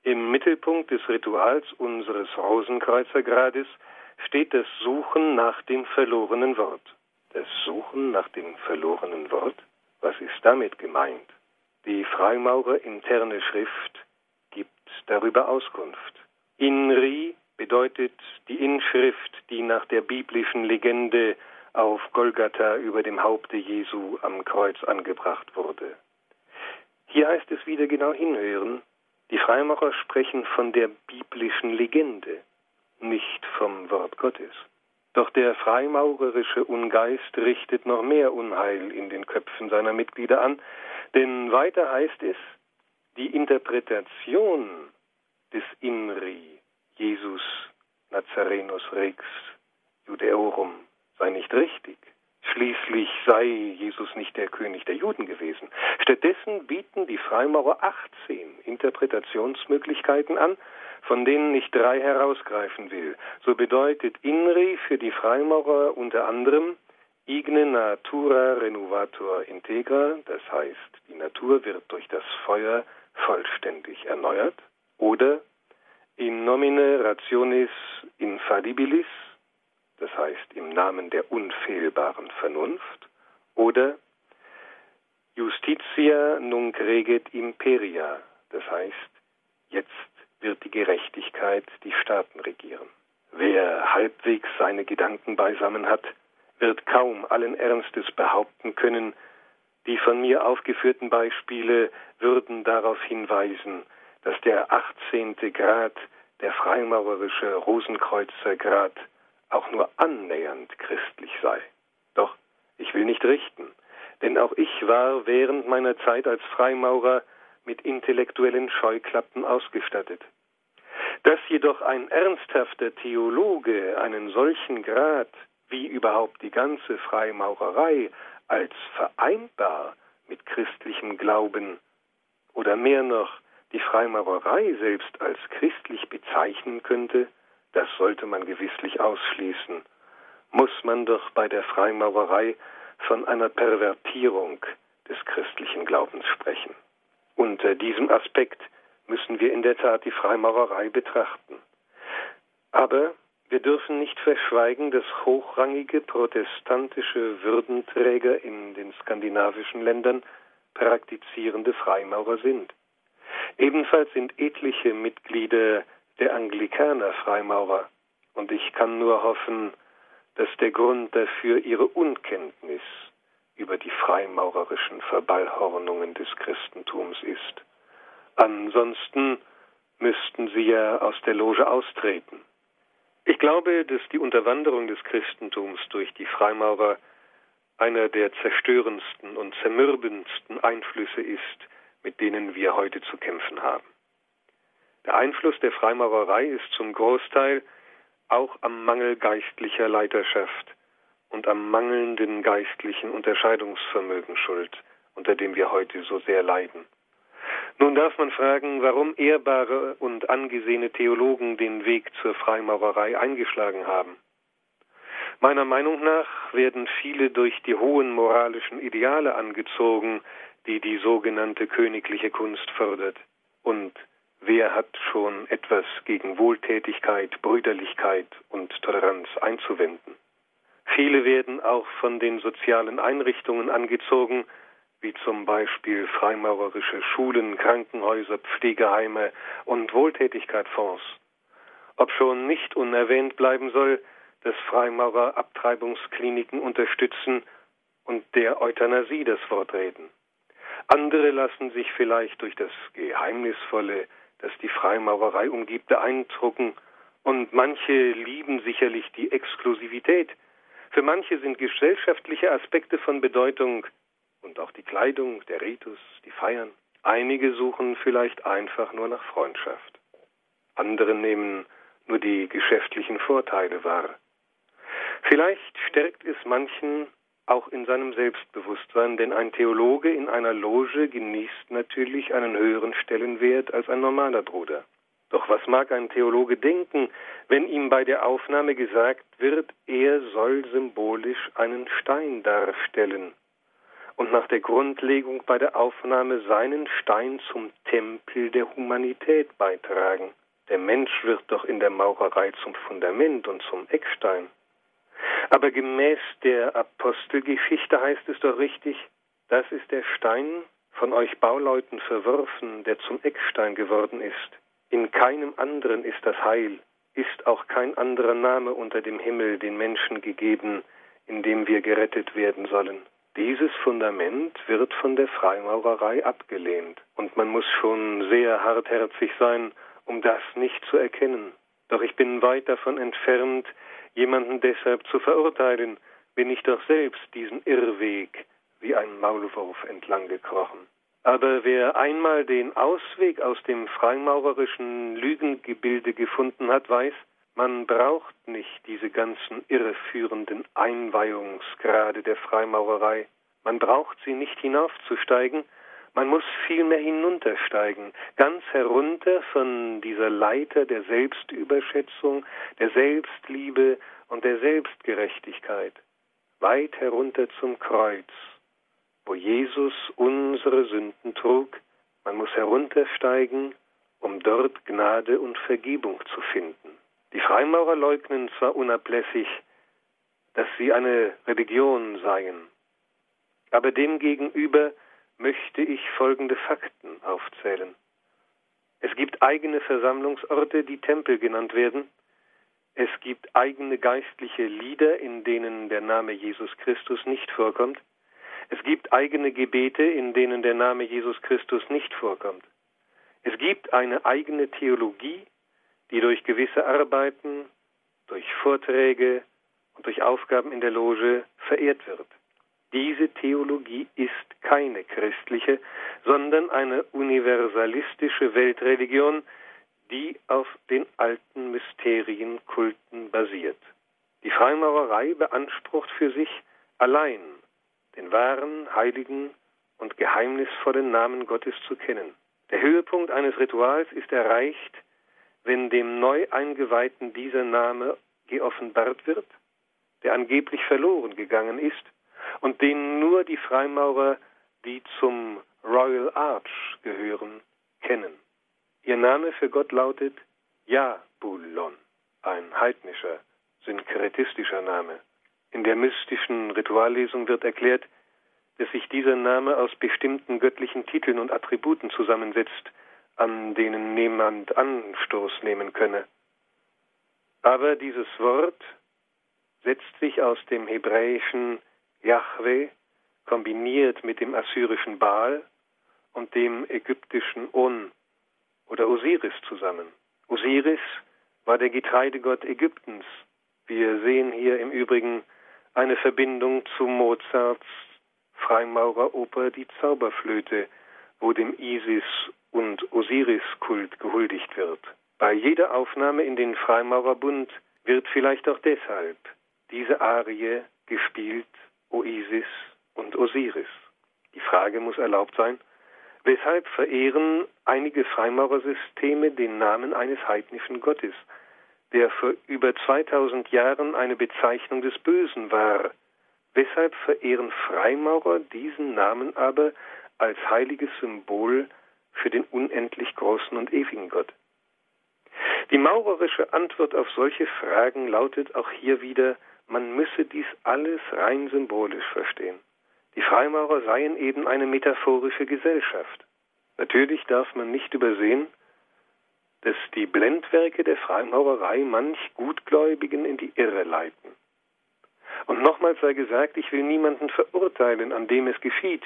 im Mittelpunkt des Rituals unseres Rosenkreuzergrades steht das Suchen nach dem verlorenen Wort. Das Suchen nach dem verlorenen Wort? Was ist damit gemeint? Die Freimaurer interne Schrift gibt darüber Auskunft. Inri bedeutet die Inschrift, die nach der biblischen Legende auf Golgatha über dem Haupte Jesu am Kreuz angebracht wurde. Hier heißt es wieder genau hinhören, die Freimaurer sprechen von der biblischen Legende, nicht vom Wort Gottes. Doch der freimaurerische Ungeist richtet noch mehr Unheil in den Köpfen seiner Mitglieder an, denn weiter heißt es, die Interpretation des Inri, Jesus Nazarenus Rex Judeorum, sei nicht richtig. Schließlich sei Jesus nicht der König der Juden gewesen. Stattdessen bieten die Freimaurer 18 Interpretationsmöglichkeiten an, von denen ich drei herausgreifen will. So bedeutet INRI für die Freimaurer unter anderem Igne natura renovator integra, das heißt, die Natur wird durch das Feuer vollständig erneuert, oder in nomine rationis infallibilis, das heißt im Namen der unfehlbaren Vernunft, oder justitia nunc reget imperia, das heißt, jetzt wird die Gerechtigkeit die Staaten regieren. Wer halbwegs seine Gedanken beisammen hat, wird kaum allen Ernstes behaupten können, die von mir aufgeführten Beispiele würden darauf hinweisen, dass der 18. Grad, der freimaurerische Rosenkreuzer Grad, auch nur annähernd christlich sei. Doch ich will nicht richten, denn auch ich war während meiner Zeit als Freimaurer mit intellektuellen Scheuklappen ausgestattet. Dass jedoch ein ernsthafter Theologe einen solchen Grad wie überhaupt die ganze Freimaurerei als vereinbar mit christlichem Glauben oder mehr noch die Freimaurerei selbst als christlich bezeichnen könnte, das sollte man gewisslich ausschließen, muss man doch bei der Freimaurerei von einer Pervertierung des christlichen Glaubens sprechen. Unter diesem Aspekt müssen wir in der Tat die Freimaurerei betrachten. Aber wir dürfen nicht verschweigen, dass hochrangige protestantische Würdenträger in den skandinavischen Ländern praktizierende Freimaurer sind. Ebenfalls sind etliche Mitglieder der Anglikaner Freimaurer. Und ich kann nur hoffen, dass der Grund dafür ihre Unkenntnis über die freimaurerischen Verballhornungen des Christentums ist. Ansonsten müssten sie ja aus der Loge austreten. Ich glaube, dass die Unterwanderung des Christentums durch die Freimaurer einer der zerstörendsten und zermürbendsten Einflüsse ist, mit denen wir heute zu kämpfen haben. Der Einfluss der Freimaurerei ist zum Großteil auch am Mangel geistlicher Leiterschaft und am mangelnden geistlichen Unterscheidungsvermögen schuld, unter dem wir heute so sehr leiden. Nun darf man fragen, warum ehrbare und angesehene Theologen den Weg zur Freimaurerei eingeschlagen haben. Meiner Meinung nach werden viele durch die hohen moralischen Ideale angezogen, die die sogenannte königliche Kunst fördert. Und wer hat schon etwas gegen Wohltätigkeit, Brüderlichkeit und Toleranz einzuwenden? Viele werden auch von den sozialen Einrichtungen angezogen, wie zum Beispiel freimaurerische Schulen, Krankenhäuser, Pflegeheime und Wohltätigkeitsfonds. Ob schon nicht unerwähnt bleiben soll, dass Freimaurer Abtreibungskliniken unterstützen und der Euthanasie das Wort reden. Andere lassen sich vielleicht durch das Geheimnisvolle, das die Freimaurerei umgibt, beeindrucken, und manche lieben sicherlich die Exklusivität. Für manche sind gesellschaftliche Aspekte von Bedeutung und auch die Kleidung, der Ritus, die Feiern. Einige suchen vielleicht einfach nur nach Freundschaft. Andere nehmen nur die geschäftlichen Vorteile wahr. Vielleicht stärkt es manchen auch in seinem Selbstbewusstsein, denn ein Theologe in einer Loge genießt natürlich einen höheren Stellenwert als ein normaler Bruder. Doch was mag ein Theologe denken, wenn ihm bei der Aufnahme gesagt wird, er soll symbolisch einen Stein darstellen und nach der Grundlegung bei der Aufnahme seinen Stein zum Tempel der Humanität beitragen? Der Mensch wird doch in der Maurerei zum Fundament und zum Eckstein. Aber gemäß der Apostelgeschichte heißt es doch richtig, das ist der Stein, von euch Bauleuten verworfen, der zum Eckstein geworden ist. In keinem anderen ist das Heil, ist auch kein anderer Name unter dem Himmel den Menschen gegeben, in dem wir gerettet werden sollen. Dieses Fundament wird von der Freimaurerei abgelehnt, und man muss schon sehr hartherzig sein, um das nicht zu erkennen. Doch ich bin weit davon entfernt, jemanden deshalb zu verurteilen, bin ich doch selbst diesen Irrweg wie ein Maulwurf entlang gekrochen. Aber wer einmal den Ausweg aus dem freimaurerischen Lügengebilde gefunden hat, weiß, man braucht nicht diese ganzen irreführenden Einweihungsgrade der Freimaurerei. Man braucht sie nicht hinaufzusteigen, man muss vielmehr hinuntersteigen, ganz herunter von dieser Leiter der Selbstüberschätzung, der Selbstliebe und der Selbstgerechtigkeit, weit herunter zum Kreuz, wo Jesus unsere Sünden trug. Man muss heruntersteigen, um dort Gnade und Vergebung zu finden. Die Freimaurer leugnen zwar unablässig, dass sie eine Religion seien, aber demgegenüber möchte ich folgende Fakten aufzählen. Es gibt eigene Versammlungsorte, die Tempel genannt werden. Es gibt eigene geistliche Lieder, in denen der Name Jesus Christus nicht vorkommt. Es gibt eigene Gebete, in denen der Name Jesus Christus nicht vorkommt. Es gibt eine eigene Theologie, die durch gewisse Arbeiten, durch Vorträge und durch Aufgaben in der Loge verehrt wird. Diese Theologie ist keine christliche, sondern eine universalistische Weltreligion, die auf den alten Mysterienkulten basiert. Die Freimaurerei beansprucht für sich allein den wahren, heiligen und geheimnisvollen Namen Gottes zu kennen. Der Höhepunkt eines Rituals ist erreicht, wenn dem neu eingeweihten dieser Name geoffenbart wird, der angeblich verloren gegangen ist und den nur die Freimaurer, die zum Royal Arch gehören, kennen. Ihr Name für Gott lautet Jabulon, ein heidnischer, synkretistischer Name. In der mystischen Rituallesung wird erklärt, dass sich dieser Name aus bestimmten göttlichen Titeln und Attributen zusammensetzt, an denen niemand Anstoß nehmen könne. Aber dieses Wort setzt sich aus dem hebräischen Yahweh kombiniert mit dem assyrischen Baal und dem ägyptischen On oder Osiris zusammen. Osiris war der Getreidegott Ägyptens. Wir sehen hier im Übrigen eine Verbindung zu Mozarts Freimaureroper Die Zauberflöte, wo dem Isis und Osiris-Kult gehuldigt wird. Bei jeder Aufnahme in den Freimaurerbund wird vielleicht auch deshalb diese Arie gespielt, O Isis und Osiris. Die Frage muss erlaubt sein, weshalb verehren einige Freimaurersysteme den Namen eines heidnischen Gottes, der vor über 2000 Jahren eine Bezeichnung des Bösen war. Weshalb verehren Freimaurer diesen Namen aber als heiliges Symbol für den unendlich großen und ewigen Gott? Die maurerische Antwort auf solche Fragen lautet auch hier wieder, man müsse dies alles rein symbolisch verstehen. Die Freimaurer seien eben eine metaphorische Gesellschaft. Natürlich darf man nicht übersehen, dass die Blendwerke der Freimaurerei manch Gutgläubigen in die Irre leiten. Und nochmals sei gesagt, ich will niemanden verurteilen, an dem es geschieht,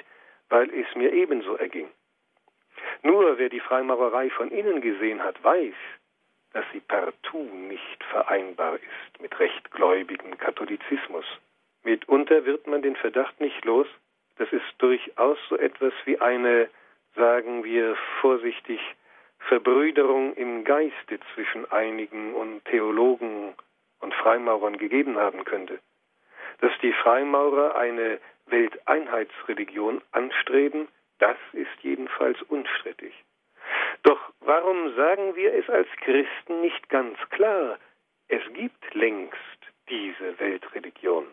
weil es mir ebenso erging. Nur wer die Freimaurerei von innen gesehen hat, weiß, dass sie partout nicht vereinbar ist mit rechtgläubigen Katholizismus. Mitunter wird man den Verdacht nicht los, dass es durchaus so etwas wie eine, sagen wir vorsichtig, Verbrüderung im Geiste zwischen einigen und Theologen und Freimaurern gegeben haben könnte. Dass die Freimaurer eine Welteinheitsreligion anstreben, das ist jedenfalls unstrittig. Doch warum sagen wir es als Christen nicht ganz klar? Es gibt längst diese Weltreligion.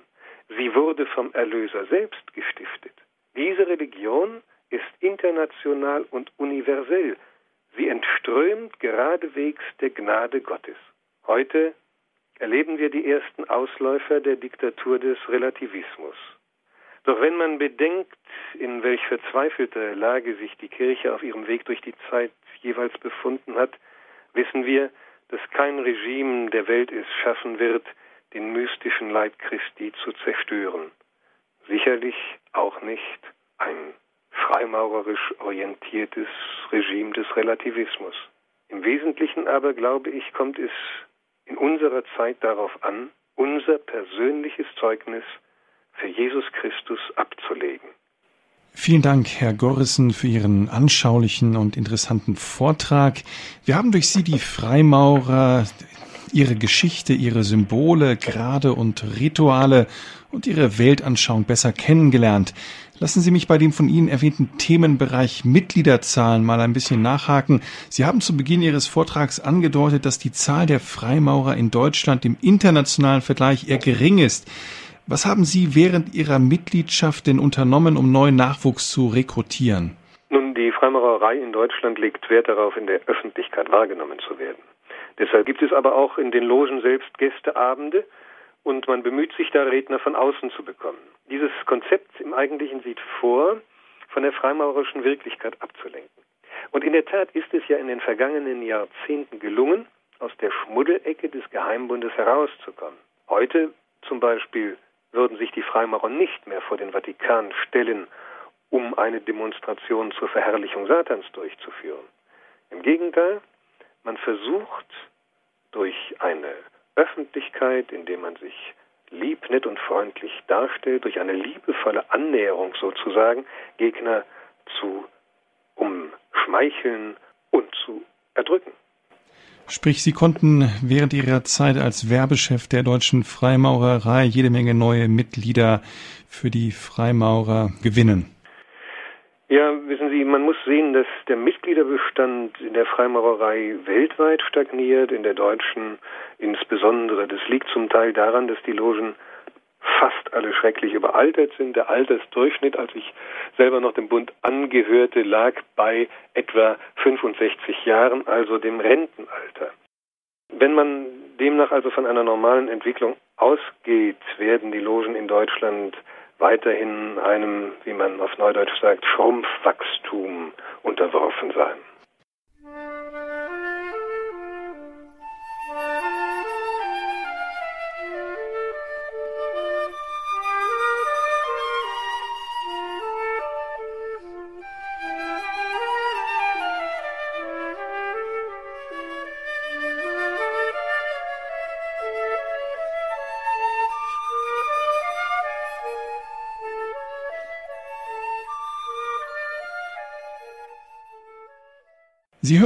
Sie wurde vom Erlöser selbst gestiftet. Diese Religion ist international und universell. Sie entströmt geradewegs der Gnade Gottes. Heute erleben wir die ersten Ausläufer der Diktatur des Relativismus. Doch wenn man bedenkt, in welch verzweifelter Lage sich die Kirche auf ihrem Weg durch die Zeit jeweils befunden hat, wissen wir, dass kein Regime der Welt es schaffen wird, den mystischen Leib Christi zu zerstören. Sicherlich auch nicht ein freimaurerisch orientiertes Regime des Relativismus. Im Wesentlichen aber, glaube ich, kommt es in unserer Zeit darauf an, unser persönliches Zeugnis für Jesus Christus abzulegen. Vielen Dank, Herr Gorrissen, für Ihren anschaulichen und interessanten Vortrag. Wir haben durch Sie die Freimaurer, ihre Geschichte, ihre Symbole, Grade und Rituale und ihre Weltanschauung besser kennengelernt. Lassen Sie mich bei dem von Ihnen erwähnten Themenbereich Mitgliederzahlen mal ein bisschen nachhaken. Sie haben zu Beginn Ihres Vortrags angedeutet, dass die Zahl der Freimaurer in Deutschland im internationalen Vergleich eher gering ist. Was haben Sie während Ihrer Mitgliedschaft denn unternommen, um neuen Nachwuchs zu rekrutieren? Nun, die Freimaurerei in Deutschland legt Wert darauf, in der Öffentlichkeit wahrgenommen zu werden. Deshalb gibt es aber auch in den Logen selbst Gästeabende und man bemüht sich da, Redner von außen zu bekommen. Dieses Konzept im Eigentlichen sieht vor, von der freimaurerischen Wirklichkeit abzulenken. Und in der Tat ist es ja in den vergangenen Jahrzehnten gelungen, aus der Schmuddelecke des Geheimbundes herauszukommen. Heute zum Beispiel würden sich die Freimaurer nicht mehr vor den Vatikan stellen, um eine Demonstration zur Verherrlichung Satans durchzuführen. Im Gegenteil, man versucht durch eine Öffentlichkeit, indem man sich lieb, nett und freundlich darstellt, durch eine liebevolle Annäherung sozusagen, Gegner zu umschmeicheln und zu erdrücken. Sprich, Sie konnten während Ihrer Zeit als Werbechef der deutschen Freimaurerei jede Menge neue Mitglieder für die Freimaurer gewinnen. Ja, wissen Sie, man muss sehen, dass der Mitgliederbestand in der Freimaurerei weltweit stagniert, in der deutschen insbesondere. Das liegt zum Teil daran, dass die Logen fast alle schrecklich überaltert sind. Der Altersdurchschnitt, als ich selber noch dem Bund angehörte, lag bei etwa 65 Jahren, also dem Rentenalter. Wenn man demnach also von einer normalen Entwicklung ausgeht, werden die Logen in Deutschland weiterhin einem, wie man auf Neudeutsch sagt, Schrumpfwachstum unterworfen sein.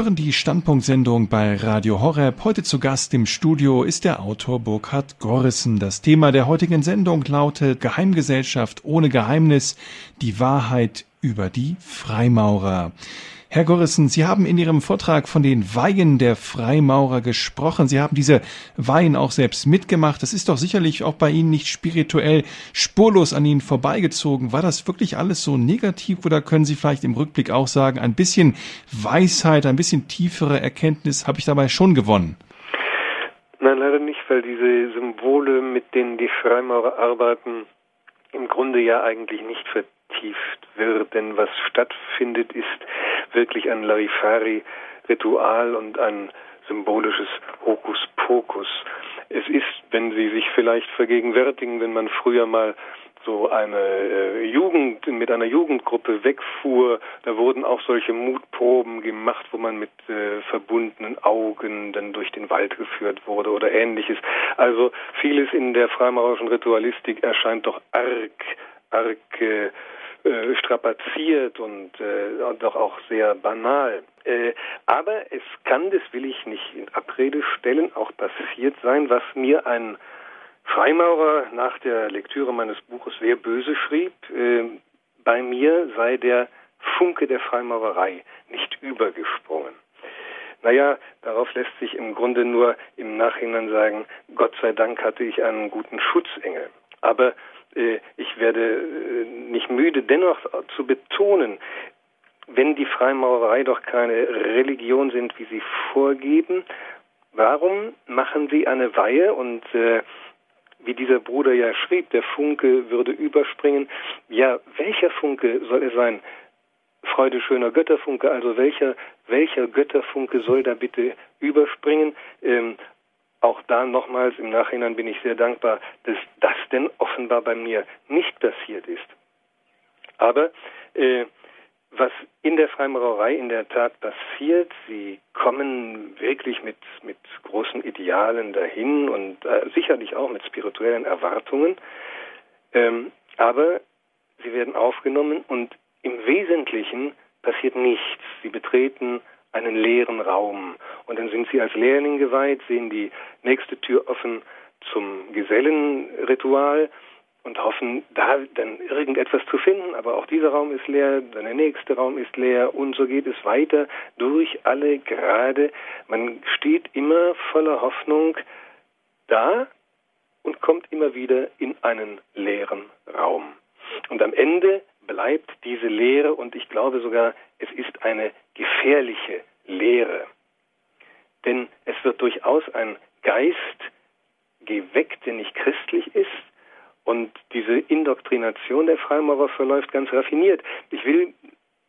Hören die Standpunktsendung bei Radio Horeb. Heute zu Gast im Studio ist der Autor Burkhard Gorrissen. Das Thema der heutigen Sendung lautet Geheimgesellschaft ohne Geheimnis, die Wahrheit über die Freimaurer. Herr Gorrissen, Sie haben in Ihrem Vortrag von den Weihen der Freimaurer gesprochen. Sie haben diese Weihen auch selbst mitgemacht. Das ist doch sicherlich auch bei Ihnen nicht spirituell spurlos an Ihnen vorbeigezogen. War das wirklich alles so negativ oder können Sie vielleicht im Rückblick auch sagen, ein bisschen Weisheit, ein bisschen tiefere Erkenntnis habe ich dabei schon gewonnen? Nein, leider nicht, weil diese Symbole, mit denen die Freimaurer arbeiten, im Grunde ja eigentlich nicht vertieft wird. Denn was stattfindet, ist wirklich ein Larifari-Ritual und ein symbolisches Hokuspokus. Es ist, wenn Sie sich vielleicht vergegenwärtigen, wenn man früher mal so eine äh, Jugend mit einer Jugendgruppe wegfuhr, da wurden auch solche Mutproben gemacht, wo man mit äh, verbundenen Augen dann durch den Wald geführt wurde oder ähnliches. Also vieles in der freimaurerischen Ritualistik erscheint doch arg, arg äh, äh, strapaziert und, äh, doch auch sehr banal. Äh, aber es kann, das will ich nicht in Abrede stellen, auch passiert sein, was mir ein Freimaurer nach der Lektüre meines Buches Wer böse schrieb, äh, bei mir sei der Funke der Freimaurerei nicht übergesprungen. Naja, darauf lässt sich im Grunde nur im Nachhinein sagen, Gott sei Dank hatte ich einen guten Schutzengel. Aber ich werde äh, nicht müde, dennoch zu betonen, wenn die Freimaurerei doch keine Religion sind, wie sie vorgeben, warum machen sie eine Weihe und äh, wie dieser Bruder ja schrieb, der Funke würde überspringen. Ja, welcher Funke soll es sein? Freude schöner Götterfunke, also welcher, welcher Götterfunke soll da bitte überspringen? Ähm, auch da nochmals im Nachhinein bin ich sehr dankbar, dass das denn offenbar bei mir nicht passiert ist. Aber äh, was in der Freimaurerei in der Tat passiert, sie kommen wirklich mit, mit großen Idealen dahin und äh, sicherlich auch mit spirituellen Erwartungen, ähm, aber sie werden aufgenommen und im Wesentlichen passiert nichts. Sie betreten einen leeren Raum. Und dann sind sie als Lehrling geweiht, sehen die nächste Tür offen zum Gesellenritual und hoffen, da dann irgendetwas zu finden. Aber auch dieser Raum ist leer, dann der nächste Raum ist leer und so geht es weiter durch alle Grade. Man steht immer voller Hoffnung da und kommt immer wieder in einen leeren Raum. Und am Ende bleibt diese Leere und ich glaube sogar, es ist eine gefährliche Lehre. Denn es wird durchaus ein Geist geweckt, der nicht christlich ist. Und diese Indoktrination der Freimaurer verläuft ganz raffiniert. Ich will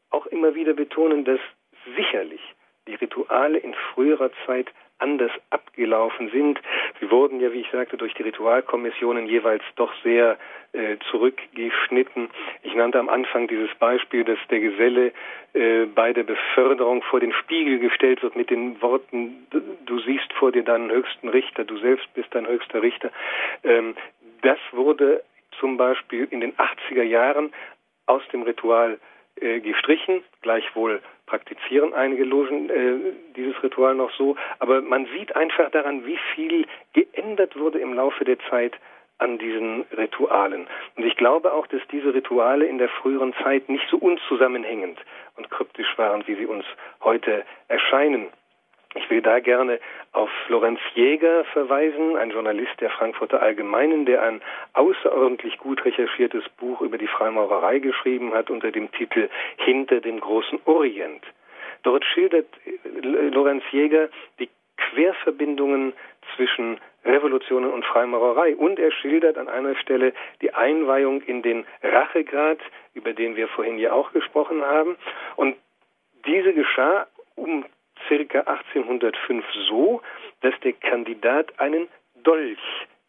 auch immer wieder betonen, dass sicherlich die Rituale in früherer Zeit anders abgelaufen sind. Sie wurden ja, wie ich sagte, durch die Ritualkommissionen jeweils doch sehr äh, zurückgeschnitten. Ich nannte am Anfang dieses Beispiel, dass der Geselle äh, bei der Beförderung vor den Spiegel gestellt wird mit den Worten, du siehst vor dir deinen höchsten Richter, du selbst bist dein höchster Richter. Ähm, das wurde zum Beispiel in den 80er Jahren aus dem Ritual äh, gestrichen. Gleichwohl praktizieren einige Logen äh, dieses Ritual noch so. Aber man sieht einfach daran, wie viel geändert wurde im Laufe der Zeit an diesen Ritualen. Und ich glaube auch, dass diese Rituale in der früheren Zeit nicht so unzusammenhängend und kryptisch waren, wie sie uns heute erscheinen. Ich will da gerne auf Florenz Jäger verweisen, ein Journalist der Frankfurter Allgemeinen, der ein außerordentlich gut recherchiertes Buch über die Freimaurerei geschrieben hat unter dem Titel Hinter dem großen Orient. Dort schildert Lorenz Jäger die Querverbindungen zwischen Revolutionen und Freimaurerei. Und er schildert an einer Stelle die Einweihung in den Rachegrad, über den wir vorhin ja auch gesprochen haben. Und diese geschah um circa 1805 so, dass der Kandidat einen Dolch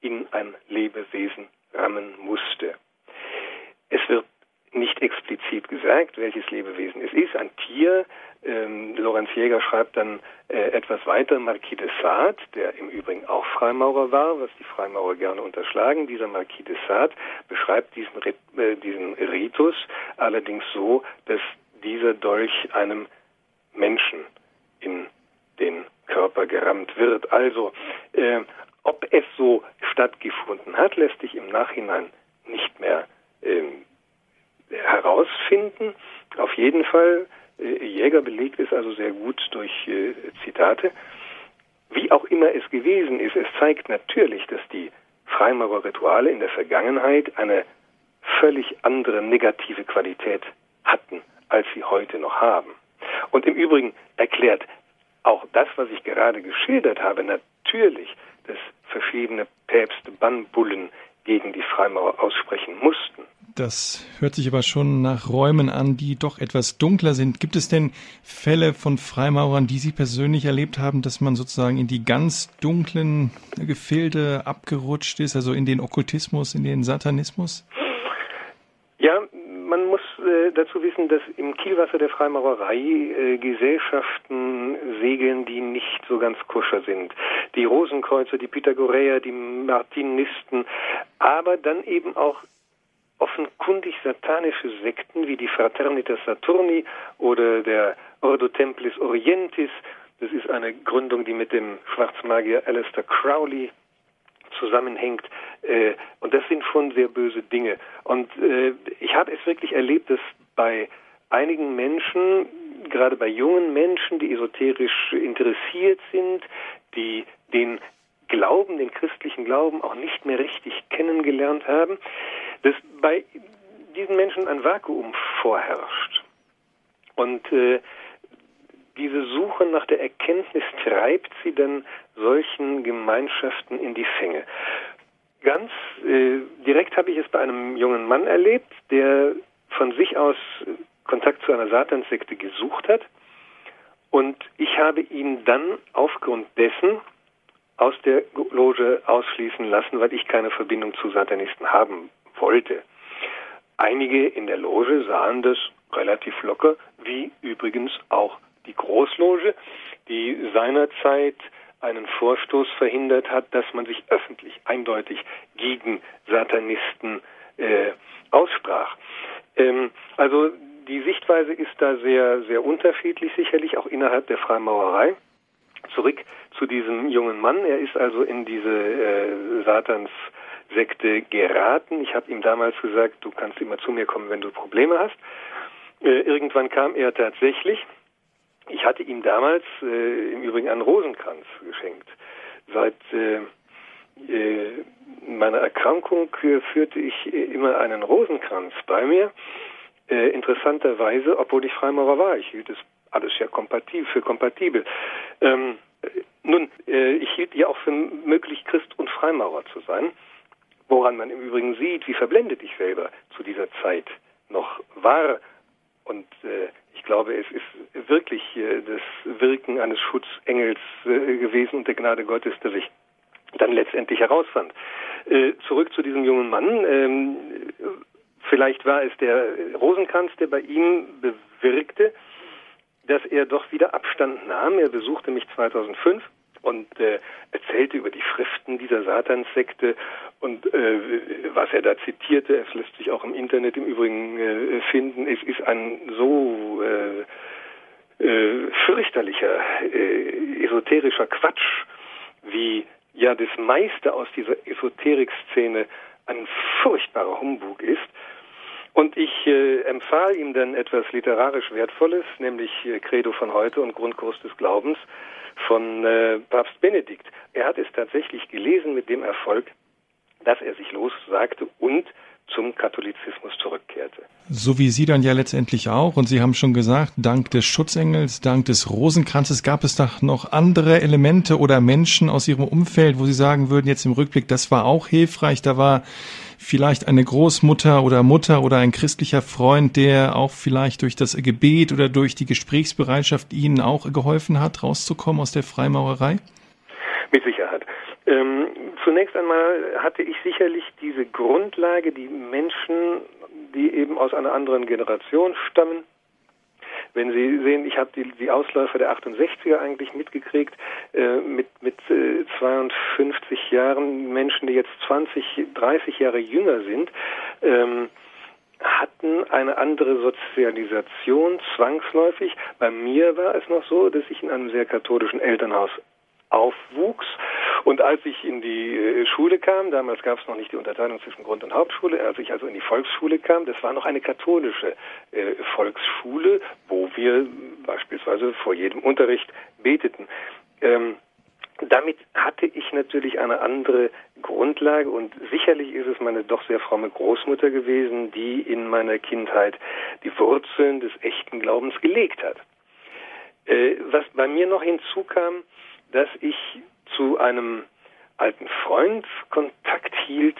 in ein Lebewesen rammen musste. Es wird nicht explizit gesagt, welches Lebewesen es ist. Ein Tier. Ähm, Lorenz Jäger schreibt dann äh, etwas weiter, Marquis de Sade, der im Übrigen auch Freimaurer war, was die Freimaurer gerne unterschlagen. Dieser Marquis de Sade beschreibt diesen, äh, diesen Ritus allerdings so, dass dieser Dolch einem Menschen Körper gerammt wird. Also, äh, ob es so stattgefunden hat, lässt sich im Nachhinein nicht mehr äh, herausfinden. Auf jeden Fall, äh, Jäger belegt es also sehr gut durch äh, Zitate. Wie auch immer es gewesen ist, es zeigt natürlich, dass die Freimaurerrituale in der Vergangenheit eine völlig andere negative Qualität hatten, als sie heute noch haben. Und im Übrigen erklärt auch das, was ich gerade geschildert habe, natürlich, dass verschiedene Päpste Bannbullen gegen die Freimaurer aussprechen mussten. Das hört sich aber schon nach Räumen an, die doch etwas dunkler sind. Gibt es denn Fälle von Freimaurern, die Sie persönlich erlebt haben, dass man sozusagen in die ganz dunklen Gefilde abgerutscht ist, also in den Okkultismus, in den Satanismus? Äh, dazu wissen, dass im Kielwasser der Freimaurerei äh, Gesellschaften segeln, die nicht so ganz koscher sind. Die Rosenkreuzer, die Pythagoreer, die Martinisten, aber dann eben auch offenkundig satanische Sekten wie die Fraternitas Saturni oder der Ordo Templis Orientis. Das ist eine Gründung, die mit dem Schwarzmagier Alistair Crowley zusammenhängt. Äh, und das sind schon sehr böse Dinge. Und äh, ich habe es wirklich erlebt, dass bei einigen Menschen, gerade bei jungen Menschen, die esoterisch interessiert sind, die den Glauben, den christlichen Glauben auch nicht mehr richtig kennengelernt haben, dass bei diesen Menschen ein Vakuum vorherrscht. Und äh, diese Suche nach der Erkenntnis treibt sie dann solchen Gemeinschaften in die Fänge. Ganz äh, direkt habe ich es bei einem jungen Mann erlebt, der von sich aus Kontakt zu einer Satanssekte gesucht hat. Und ich habe ihn dann aufgrund dessen aus der Loge ausschließen lassen, weil ich keine Verbindung zu Satanisten haben wollte. Einige in der Loge sahen das relativ locker, wie übrigens auch die Großloge, die seinerzeit einen Vorstoß verhindert hat, dass man sich öffentlich eindeutig gegen Satanisten äh, aussprach. Ähm, also die Sichtweise ist da sehr, sehr unterschiedlich, sicherlich auch innerhalb der Freimaurerei. Zurück zu diesem jungen Mann. Er ist also in diese äh, Satans Sekte geraten. Ich habe ihm damals gesagt, du kannst immer zu mir kommen, wenn du Probleme hast. Äh, irgendwann kam er tatsächlich. Ich hatte ihm damals äh, im Übrigen einen Rosenkranz geschenkt. Seit äh, äh meiner Erkrankung äh, führte ich immer einen Rosenkranz bei mir. Äh, interessanterweise, obwohl ich Freimaurer war. Ich hielt es alles ja kompatibel, für kompatibel. Ähm, nun, ich hielt ja auch für möglich, Christ und Freimaurer zu sein woran man im Übrigen sieht, wie verblendet ich selber zu dieser Zeit noch war. Und äh, ich glaube, es ist wirklich äh, das Wirken eines Schutzengels äh, gewesen und der Gnade Gottes, dass ich dann letztendlich herausfand. Äh, zurück zu diesem jungen Mann. Ähm, vielleicht war es der Rosenkranz, der bei ihm bewirkte, dass er doch wieder Abstand nahm. Er besuchte mich 2005 und äh, erzählte über die Schriften dieser Satanssekte und äh, was er da zitierte, es lässt sich auch im Internet im Übrigen äh, finden, es ist ein so äh, äh, fürchterlicher, äh, esoterischer Quatsch, wie ja das meiste aus dieser Esoterik-Szene ein furchtbarer Humbug ist. Und ich äh, empfahl ihm dann etwas literarisch Wertvolles, nämlich äh, Credo von heute und Grundkurs des Glaubens, von äh, Papst Benedikt. Er hat es tatsächlich gelesen mit dem Erfolg, dass er sich lossagte und zum Katholizismus zurückkehrte. So wie Sie dann ja letztendlich auch. Und Sie haben schon gesagt, dank des Schutzengels, dank des Rosenkranzes gab es da noch andere Elemente oder Menschen aus Ihrem Umfeld, wo Sie sagen würden, jetzt im Rückblick, das war auch hilfreich. Da war vielleicht eine Großmutter oder Mutter oder ein christlicher Freund, der auch vielleicht durch das Gebet oder durch die Gesprächsbereitschaft Ihnen auch geholfen hat, rauszukommen aus der Freimaurerei? Mit Sicherheit. Ähm, zunächst einmal hatte ich sicherlich diese Grundlage, die Menschen, die eben aus einer anderen Generation stammen, wenn Sie sehen, ich habe die, die Ausläufer der 68er eigentlich mitgekriegt, äh, mit, mit äh, 52 Jahren, Menschen, die jetzt 20, 30 Jahre jünger sind, ähm, hatten eine andere Sozialisation zwangsläufig. Bei mir war es noch so, dass ich in einem sehr katholischen Elternhaus aufwuchs. Und als ich in die äh, Schule kam, damals gab es noch nicht die Unterteilung zwischen Grund- und Hauptschule, als ich also in die Volksschule kam, das war noch eine katholische äh, Volksschule, wo wir beispielsweise vor jedem Unterricht beteten. Ähm, damit hatte ich natürlich eine andere Grundlage und sicherlich ist es meine doch sehr fromme Großmutter gewesen, die in meiner Kindheit die Wurzeln des echten Glaubens gelegt hat. Äh, was bei mir noch hinzukam, dass ich zu einem alten Freund Kontakt hielt,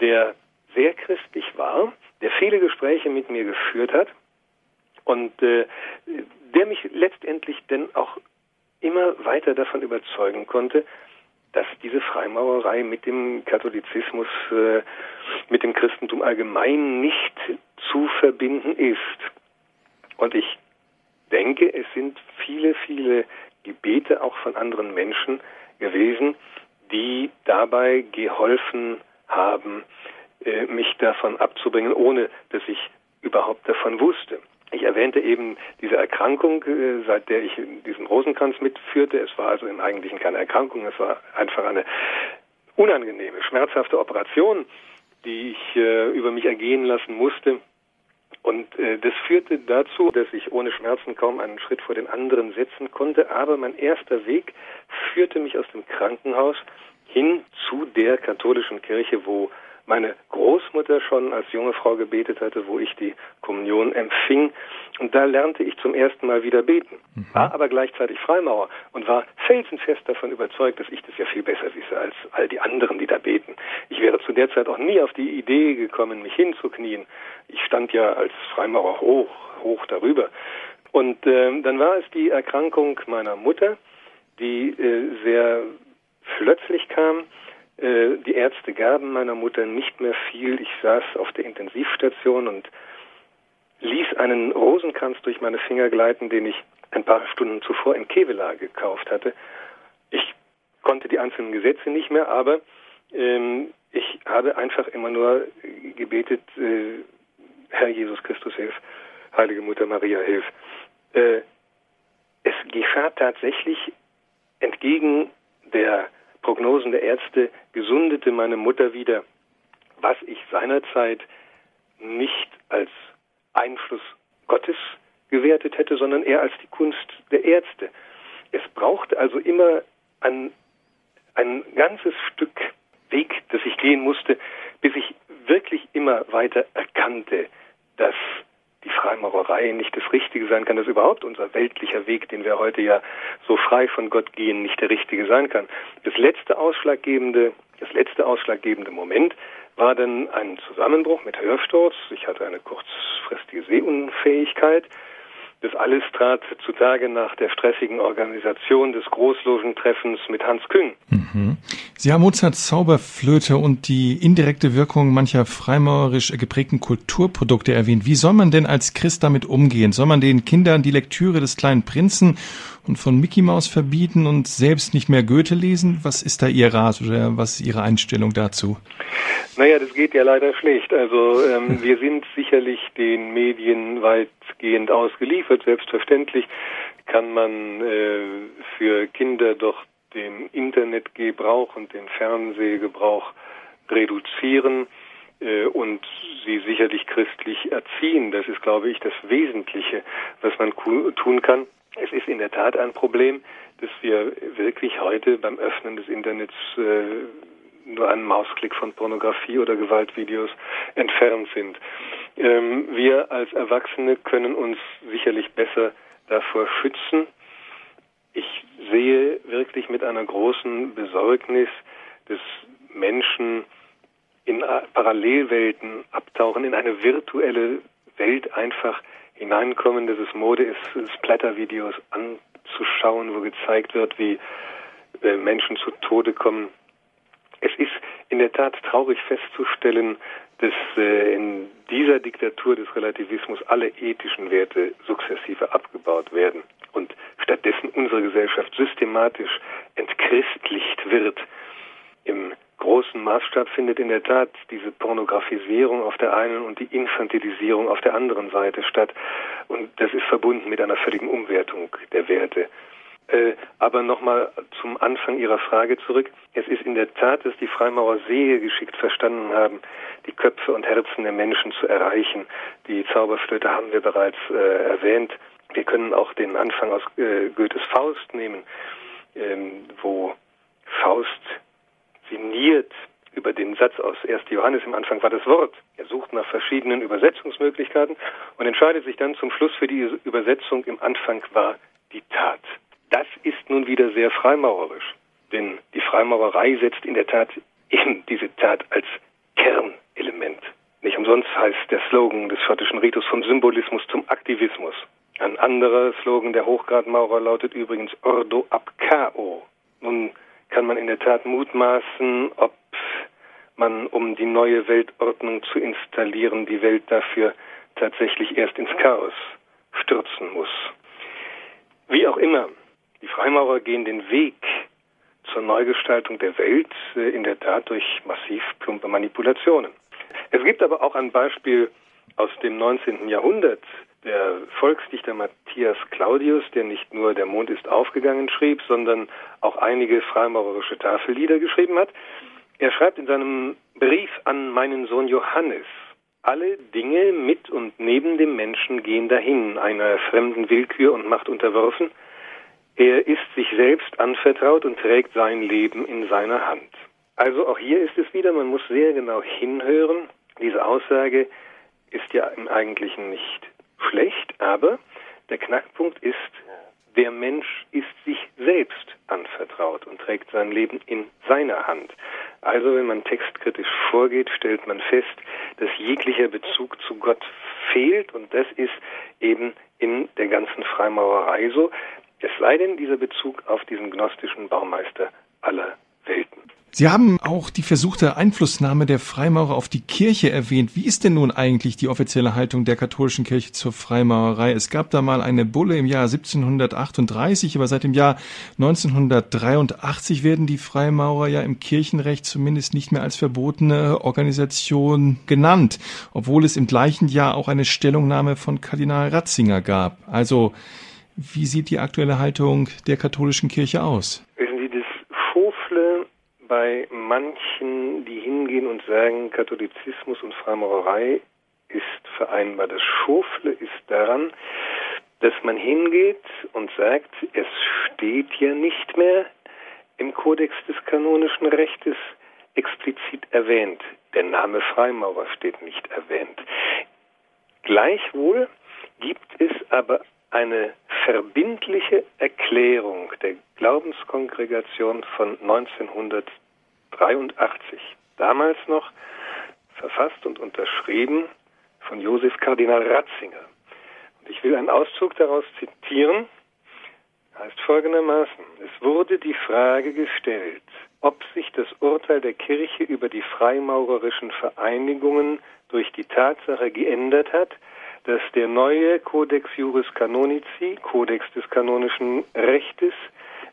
der sehr christlich war, der viele Gespräche mit mir geführt hat und äh, der mich letztendlich denn auch immer weiter davon überzeugen konnte, dass diese Freimaurerei mit dem Katholizismus, äh, mit dem Christentum allgemein nicht zu verbinden ist. Und ich denke, es sind viele, viele Gebete auch von anderen Menschen gewesen, die dabei geholfen haben, äh, mich davon abzubringen, ohne dass ich überhaupt davon wusste. Ich erwähnte eben diese Erkrankung, äh, seit der ich diesen Rosenkranz mitführte. Es war also im Eigentlichen keine Erkrankung, es war einfach eine unangenehme, schmerzhafte Operation, die ich äh, über mich ergehen lassen musste. Und äh, das führte dazu, dass ich ohne Schmerzen kaum einen Schritt vor den anderen setzen konnte. Aber mein erster Weg führte mich aus dem Krankenhaus hin zu der katholischen Kirche, wo meine Großmutter schon als junge Frau gebetet hatte, wo ich die Kommunion empfing. Und da lernte ich zum ersten Mal wieder beten, mhm. war aber gleichzeitig Freimaurer und war felsenfest davon überzeugt, dass ich das ja viel besser wisse als all die anderen, die da beten. Ich wäre zu der Zeit auch nie auf die Idee gekommen, mich hinzuknien. Ich stand ja als Freimaurer hoch, hoch darüber. Und äh, dann war es die Erkrankung meiner Mutter, die äh, sehr plötzlich kam äh, die Ärzte gaben meiner Mutter nicht mehr viel. Ich saß auf der Intensivstation und ließ einen Rosenkranz durch meine Finger gleiten, den ich ein paar Stunden zuvor in Kevela gekauft hatte. Ich konnte die einzelnen Gesetze nicht mehr, aber ähm, ich habe einfach immer nur gebetet, äh, Herr Jesus Christus, hilf, Heilige Mutter Maria, hilf. Äh, es geschah tatsächlich entgegen der Prognosen der Ärzte gesundete meine Mutter wieder, was ich seinerzeit nicht als Einfluss Gottes gewertet hätte, sondern eher als die Kunst der Ärzte. Es brauchte also immer ein, ein ganzes Stück Weg, das ich gehen musste, bis ich wirklich immer weiter erkannte, dass die Freimaurerei nicht das Richtige sein kann, dass überhaupt unser weltlicher Weg, den wir heute ja so frei von Gott gehen, nicht der richtige sein kann. Das letzte ausschlaggebende, das letzte ausschlaggebende Moment war dann ein Zusammenbruch mit Hörsturz. Ich hatte eine kurzfristige Sehunfähigkeit. Das alles trat zutage nach der stressigen Organisation des Großlogentreffens mit Hans Küng. Mhm. Sie haben Mozarts Zauberflöte und die indirekte Wirkung mancher freimaurerisch geprägten Kulturprodukte erwähnt. Wie soll man denn als Christ damit umgehen? Soll man den Kindern die Lektüre des kleinen Prinzen und von Mickey Mouse verbieten und selbst nicht mehr Goethe lesen? Was ist da Ihr Rat oder was ist Ihre Einstellung dazu? Naja, das geht ja leider schlecht. Also ähm, wir sind sicherlich den Medien weitgehend ausgeliefert. Selbstverständlich kann man äh, für Kinder doch den Internetgebrauch und den Fernsehgebrauch reduzieren äh, und sie sicherlich christlich erziehen. Das ist, glaube ich, das Wesentliche, was man tun kann. Es ist in der Tat ein Problem, dass wir wirklich heute beim Öffnen des Internets äh, nur einen Mausklick von Pornografie oder Gewaltvideos entfernt sind. Ähm, wir als Erwachsene können uns sicherlich besser davor schützen. Ich sehe wirklich mit einer großen Besorgnis, dass Menschen in Parallelwelten abtauchen, in eine virtuelle Welt einfach hineinkommen, dass es Mode ist, Splatter-Videos anzuschauen, wo gezeigt wird, wie äh, Menschen zu Tode kommen. Es ist in der Tat traurig festzustellen, dass äh, in dieser Diktatur des Relativismus alle ethischen Werte sukzessive abgebaut werden und stattdessen unsere Gesellschaft systematisch entchristlicht wird. Im großen Maßstab findet in der Tat diese Pornografisierung auf der einen und die Infantilisierung auf der anderen Seite statt. Und das ist verbunden mit einer völligen Umwertung der Werte. Äh, aber nochmal zum Anfang Ihrer Frage zurück. Es ist in der Tat, dass die Freimaurer sehr geschickt verstanden haben, die Köpfe und Herzen der Menschen zu erreichen. Die Zauberflöte haben wir bereits äh, erwähnt. Wir können auch den Anfang aus äh, Goethes Faust nehmen, ähm, wo Faust sinniert über den Satz aus 1. Johannes im Anfang war das Wort. Er sucht nach verschiedenen Übersetzungsmöglichkeiten und entscheidet sich dann zum Schluss für die Übersetzung im Anfang war die Tat. Das ist nun wieder sehr freimaurerisch, denn die Freimaurerei setzt in der Tat eben diese Tat als Kernelement. Nicht umsonst heißt der Slogan des schottischen Ritus vom Symbolismus zum Aktivismus. Ein anderer Slogan der Hochgradmaurer lautet übrigens Ordo ab Chaos. Nun kann man in der Tat mutmaßen, ob man, um die neue Weltordnung zu installieren, die Welt dafür tatsächlich erst ins Chaos stürzen muss. Wie auch immer, die Freimaurer gehen den Weg zur Neugestaltung der Welt äh, in der Tat durch massiv plumpe Manipulationen. Es gibt aber auch ein Beispiel aus dem 19. Jahrhundert. Der Volksdichter Matthias Claudius, der nicht nur Der Mond ist aufgegangen schrieb, sondern auch einige freimaurerische Tafellieder geschrieben hat. Er schreibt in seinem Brief an meinen Sohn Johannes, alle Dinge mit und neben dem Menschen gehen dahin, einer fremden Willkür und Macht unterworfen, er ist sich selbst anvertraut und trägt sein Leben in seiner Hand. Also auch hier ist es wieder, man muss sehr genau hinhören. Diese Aussage ist ja im Eigentlichen nicht schlecht, aber der Knackpunkt ist, der Mensch ist sich selbst anvertraut und trägt sein Leben in seiner Hand. Also wenn man textkritisch vorgeht, stellt man fest, dass jeglicher Bezug zu Gott fehlt und das ist eben in der ganzen Freimaurerei so. Es sei denn dieser Bezug auf diesen gnostischen Baumeister aller Welten. Sie haben auch die versuchte Einflussnahme der Freimaurer auf die Kirche erwähnt. Wie ist denn nun eigentlich die offizielle Haltung der katholischen Kirche zur Freimaurerei? Es gab da mal eine Bulle im Jahr 1738, aber seit dem Jahr 1983 werden die Freimaurer ja im Kirchenrecht zumindest nicht mehr als verbotene Organisation genannt, obwohl es im gleichen Jahr auch eine Stellungnahme von Kardinal Ratzinger gab. Also wie sieht die aktuelle Haltung der katholischen Kirche aus? Schofle bei manchen, die hingehen und sagen, Katholizismus und Freimaurerei ist vereinbar. Das Schofle ist daran, dass man hingeht und sagt, es steht ja nicht mehr im Kodex des kanonischen Rechtes explizit erwähnt. Der Name Freimaurer steht nicht erwähnt. Gleichwohl gibt es aber eine verbindliche Erklärung der Glaubenskongregation von 1983. Damals noch verfasst und unterschrieben von Josef Kardinal Ratzinger. Und ich will einen Auszug daraus zitieren. Heißt folgendermaßen, es wurde die Frage gestellt, ob sich das Urteil der Kirche über die freimaurerischen Vereinigungen durch die Tatsache geändert hat, dass der neue Codex Juris Canonici, Kodex des kanonischen Rechtes,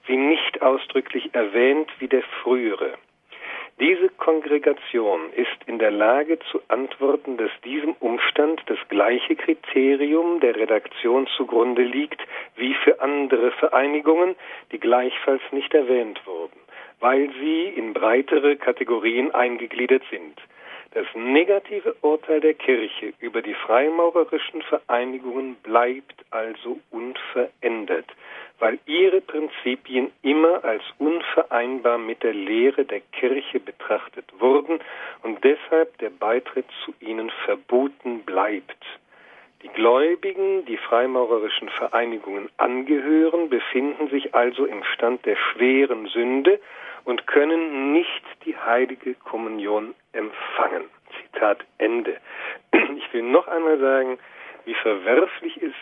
sie nicht ausdrücklich erwähnt wie der frühere. Diese Kongregation ist in der Lage zu antworten, dass diesem Umstand das gleiche Kriterium der Redaktion zugrunde liegt wie für andere Vereinigungen, die gleichfalls nicht erwähnt wurden, weil sie in breitere Kategorien eingegliedert sind. Das negative Urteil der Kirche über die freimaurerischen Vereinigungen bleibt also unverändert, weil ihre Prinzipien immer als unvereinbar mit der Lehre der Kirche betrachtet wurden und deshalb der Beitritt zu ihnen verboten bleibt. Die Gläubigen, die freimaurerischen Vereinigungen angehören, befinden sich also im Stand der schweren Sünde und können nicht die heilige Kommunion empfangen. Zitat Ende. Ich will noch einmal sagen, wie verwerflich es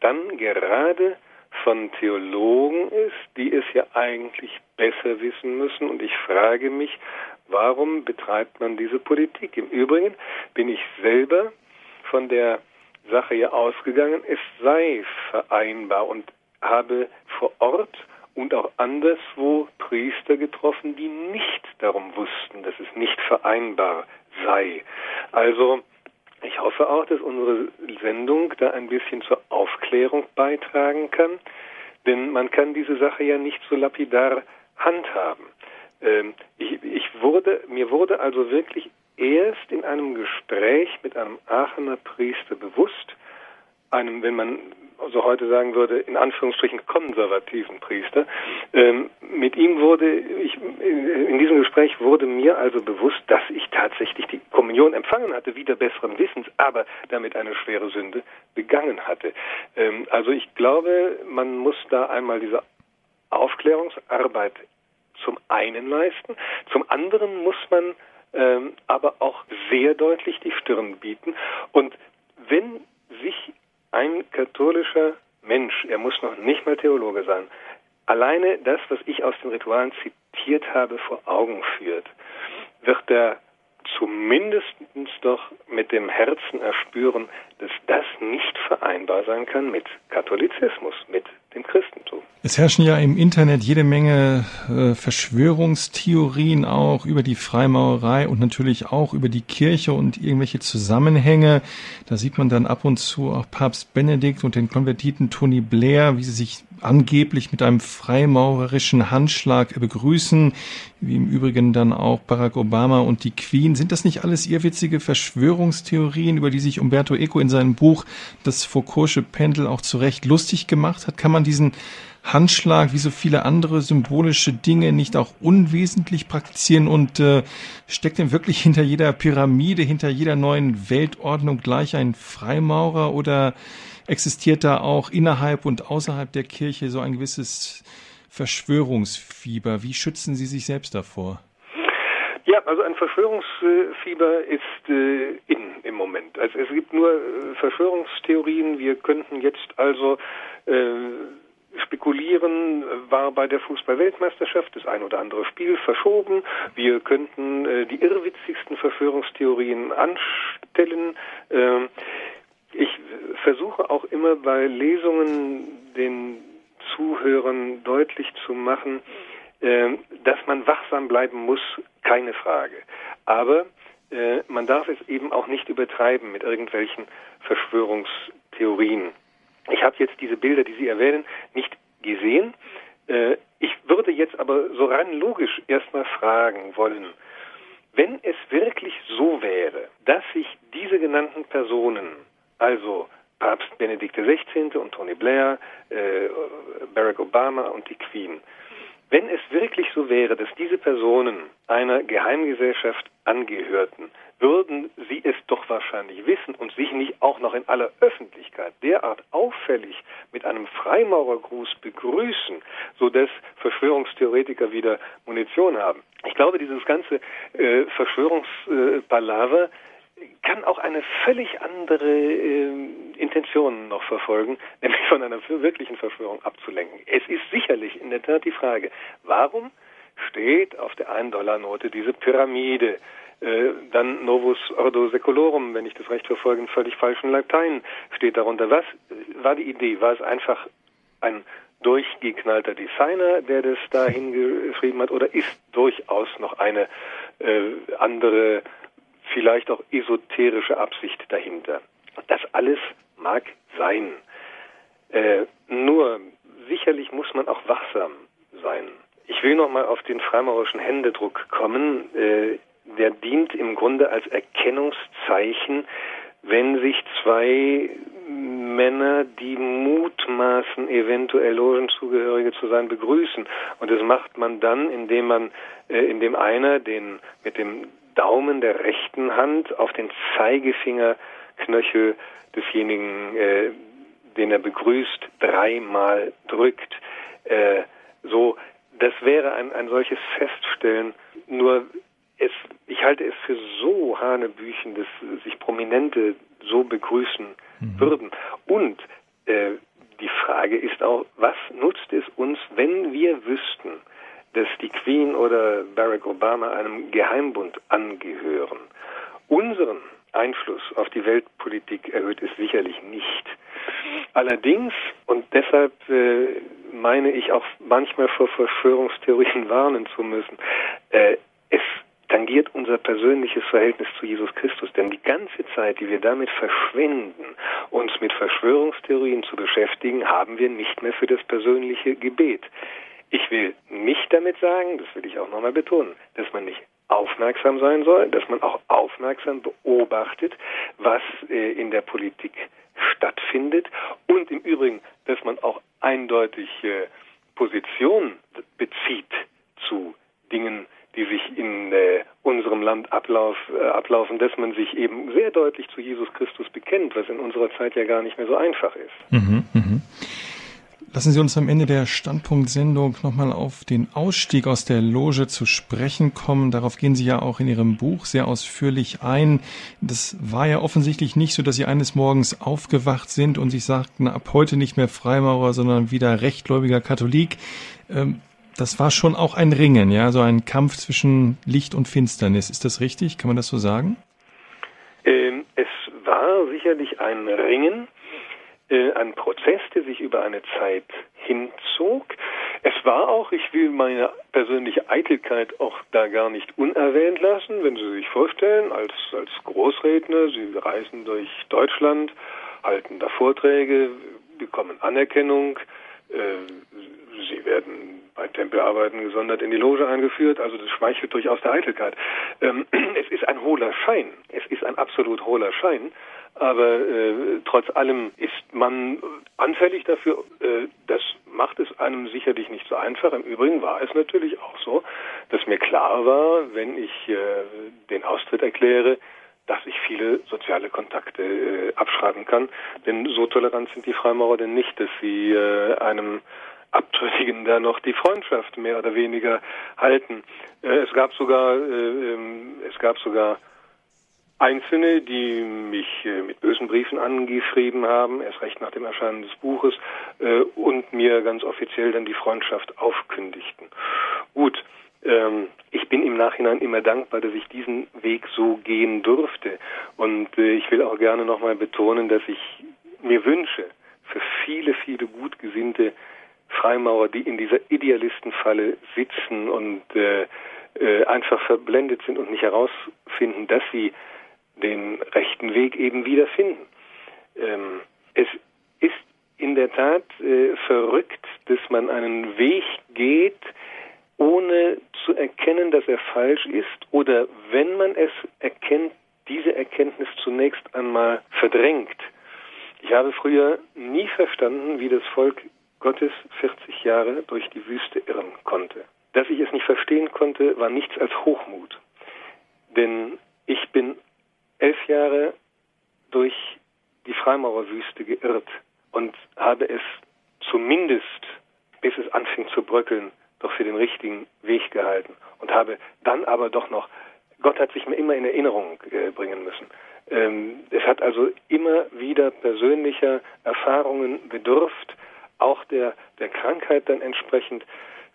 dann gerade von Theologen ist, die es ja eigentlich besser wissen müssen. Und ich frage mich, warum betreibt man diese Politik? Im Übrigen bin ich selber von der Sache ja ausgegangen, es sei vereinbar und habe vor Ort und auch anderswo Priester getroffen, die nicht darum wussten, dass es nicht vereinbar sei. Also ich hoffe auch, dass unsere Sendung da ein bisschen zur Aufklärung beitragen kann. Denn man kann diese Sache ja nicht so lapidar handhaben. Ähm, ich, ich wurde, mir wurde also wirklich erst in einem Gespräch mit einem Aachener Priester bewusst, einem, wenn man so heute sagen würde, in Anführungsstrichen konservativen Priester. Ähm, mit ihm wurde ich, in diesem Gespräch wurde mir also bewusst, dass ich tatsächlich die Kommunion empfangen hatte, wieder besseren Wissens, aber damit eine schwere Sünde begangen hatte. Ähm, also ich glaube, man muss da einmal diese Aufklärungsarbeit zum einen leisten, zum anderen muss man ähm, aber auch sehr deutlich die Stirn bieten. Und wenn sich ein katholischer Mensch, er muss noch nicht mal Theologe sein, alleine das, was ich aus den Ritualen zitiert habe, vor Augen führt, wird er zumindest doch mit dem Herzen erspüren, dass das nicht vereinbar sein kann mit Katholizismus, mit dem Christentum. Es herrschen ja im Internet jede Menge äh, Verschwörungstheorien auch über die Freimaurerei und natürlich auch über die Kirche und irgendwelche Zusammenhänge. Da sieht man dann ab und zu auch Papst Benedikt und den Konvertiten Tony Blair, wie sie sich angeblich mit einem freimaurerischen Handschlag begrüßen, wie im Übrigen dann auch Barack Obama und die Queen. Sind das nicht alles irrwitzige Verschwörungstheorien, über die sich Umberto Eco in seinem Buch Das Foucault'sche Pendel auch zu Recht lustig gemacht hat? Kann man diesen Handschlag wie so viele andere symbolische Dinge nicht auch unwesentlich praktizieren und äh, steckt denn wirklich hinter jeder Pyramide, hinter jeder neuen Weltordnung gleich ein Freimaurer oder existiert da auch innerhalb und außerhalb der Kirche so ein gewisses Verschwörungsfieber? Wie schützen Sie sich selbst davor? Ja, also ein Verschwörungsfieber ist äh, in im Moment. Also es gibt nur äh, Verschwörungstheorien. Wir könnten jetzt also äh, spekulieren, war bei der Fußball-Weltmeisterschaft das ein oder andere Spiel verschoben. Wir könnten äh, die irrwitzigsten Verschwörungstheorien anstellen. Äh, ich versuche auch immer bei Lesungen den Zuhörern deutlich zu machen, äh, dass man wachsam bleiben muss, keine Frage. Aber äh, man darf es eben auch nicht übertreiben mit irgendwelchen Verschwörungstheorien. Ich habe jetzt diese Bilder, die Sie erwähnen, nicht gesehen. Äh, ich würde jetzt aber so rein logisch erstmal fragen wollen, wenn es wirklich so wäre, dass sich diese genannten Personen, also Papst Benedikt XVI. und Tony Blair, äh, Barack Obama und die Queen, wenn es wirklich so wäre, dass diese Personen einer Geheimgesellschaft angehörten, würden sie es doch wahrscheinlich wissen und sich nicht auch noch in aller Öffentlichkeit derart auffällig mit einem Freimaurergruß begrüßen, sodass Verschwörungstheoretiker wieder Munition haben. Ich glaube, dieses ganze äh, Verschwörungspalaver kann auch eine völlig andere äh, Intention noch verfolgen, nämlich von einer wirklichen Verschwörung abzulenken. Es ist sicherlich in der Tat die Frage, warum steht auf der 1-Dollar-Note diese Pyramide? Äh, dann Novus Ordo Secolorum, wenn ich das recht verfolge, in völlig falschen Latein steht darunter. Was war die Idee? War es einfach ein durchgeknallter Designer, der das da hingeschrieben hat, oder ist durchaus noch eine äh, andere vielleicht auch esoterische Absicht dahinter. Das alles mag sein. Äh, nur sicherlich muss man auch wachsam sein. Ich will noch mal auf den freimaurerischen Händedruck kommen. Äh, der dient im Grunde als Erkennungszeichen, wenn sich zwei Männer, die mutmaßen, eventuell Logenzugehörige zu sein, begrüßen. Und das macht man dann, indem man, äh, indem einer den mit dem Daumen der rechten Hand auf den Zeigefingerknöchel desjenigen, äh, den er begrüßt, dreimal drückt. Äh, so, das wäre ein, ein solches Feststellen. Nur es, ich halte es für so hanebüchen, dass sich Prominente so begrüßen mhm. würden. Und äh, die Frage ist auch, was nutzt es uns, wenn wir wüssten, dass die Queen oder Barack Obama einem Geheimbund angehören. Unseren Einfluss auf die Weltpolitik erhöht es sicherlich nicht. Allerdings, und deshalb äh, meine ich auch manchmal vor Verschwörungstheorien warnen zu müssen, äh, es tangiert unser persönliches Verhältnis zu Jesus Christus. Denn die ganze Zeit, die wir damit verschwenden, uns mit Verschwörungstheorien zu beschäftigen, haben wir nicht mehr für das persönliche Gebet. Ich will nicht damit sagen, das will ich auch nochmal betonen, dass man nicht aufmerksam sein soll, dass man auch aufmerksam beobachtet, was äh, in der Politik stattfindet und im Übrigen, dass man auch eindeutig äh, Position bezieht zu Dingen, die sich in äh, unserem Land ablauf, äh, ablaufen, dass man sich eben sehr deutlich zu Jesus Christus bekennt, was in unserer Zeit ja gar nicht mehr so einfach ist. Mhm, mh. Lassen Sie uns am Ende der Standpunktsendung nochmal auf den Ausstieg aus der Loge zu sprechen kommen. Darauf gehen Sie ja auch in Ihrem Buch sehr ausführlich ein. Das war ja offensichtlich nicht so, dass Sie eines Morgens aufgewacht sind und sich sagten, ab heute nicht mehr Freimaurer, sondern wieder rechtgläubiger Katholik. Ähm, das war schon auch ein Ringen, ja, so ein Kampf zwischen Licht und Finsternis. Ist das richtig? Kann man das so sagen? Ähm, es war sicherlich ein Ringen ein Prozess, der sich über eine Zeit hinzog. Es war auch, ich will meine persönliche Eitelkeit auch da gar nicht unerwähnt lassen, wenn Sie sich vorstellen, als, als Großredner, Sie reisen durch Deutschland, halten da Vorträge, bekommen Anerkennung, äh, Sie werden bei Tempelarbeiten gesondert in die Loge eingeführt, also das schmeichelt durchaus der Eitelkeit. Ähm, es ist ein hohler Schein, es ist ein absolut hohler Schein, aber äh, trotz allem ist man anfällig dafür. Äh, das macht es einem sicherlich nicht so einfach. Im Übrigen war es natürlich auch so, dass mir klar war, wenn ich äh, den Austritt erkläre, dass ich viele soziale Kontakte äh, abschreiben kann. Denn so tolerant sind die Freimaurer denn nicht, dass sie äh, einem Abtrünnigen da noch die Freundschaft mehr oder weniger halten. Äh, es gab sogar, äh, ähm, es gab sogar Einzelne, die mich äh, mit bösen Briefen angeschrieben haben, erst recht nach dem Erscheinen des Buches, äh, und mir ganz offiziell dann die Freundschaft aufkündigten. Gut, ähm, ich bin im Nachhinein immer dankbar, dass ich diesen Weg so gehen durfte. Und äh, ich will auch gerne nochmal betonen, dass ich mir wünsche, für viele, viele gut gesinnte Freimaurer, die in dieser Idealistenfalle sitzen und einfach verblendet sind und nicht herausfinden, dass sie den rechten Weg eben wiederfinden. Ähm, es ist in der Tat äh, verrückt, dass man einen Weg geht, ohne zu erkennen, dass er falsch ist, oder wenn man es erkennt, diese Erkenntnis zunächst einmal verdrängt. Ich habe früher nie verstanden, wie das Volk Gottes 40 Jahre durch die Wüste irren konnte. Dass ich es nicht verstehen konnte, war nichts als Hochmut. Denn ich bin elf Jahre durch die Freimaurerwüste geirrt und habe es zumindest, bis es anfing zu bröckeln, doch für den richtigen Weg gehalten und habe dann aber doch noch, Gott hat sich mir immer in Erinnerung äh, bringen müssen. Ähm, es hat also immer wieder persönlicher Erfahrungen bedurft, auch der, der Krankheit dann entsprechend.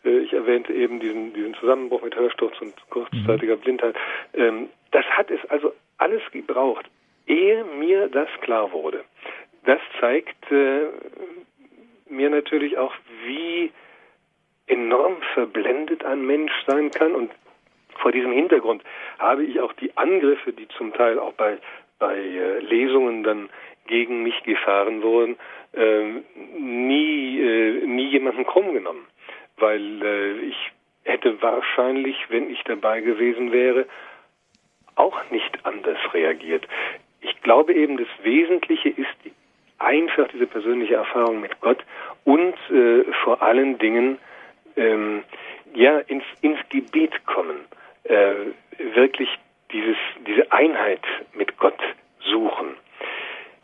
Äh, ich erwähnte eben diesen, diesen Zusammenbruch mit Hörsturz und kurzzeitiger mhm. Blindheit. Ähm, das hat es also alles gebraucht, ehe mir das klar wurde. Das zeigt äh, mir natürlich auch, wie enorm verblendet ein Mensch sein kann. Und vor diesem Hintergrund habe ich auch die Angriffe, die zum Teil auch bei, bei äh, Lesungen dann gegen mich gefahren wurden, äh, nie, äh, nie jemanden krumm genommen. Weil äh, ich hätte wahrscheinlich, wenn ich dabei gewesen wäre, auch nicht anders reagiert. Ich glaube eben, das Wesentliche ist einfach diese persönliche Erfahrung mit Gott und äh, vor allen Dingen ähm, ja ins, ins Gebet kommen, äh, wirklich dieses, diese Einheit mit Gott suchen.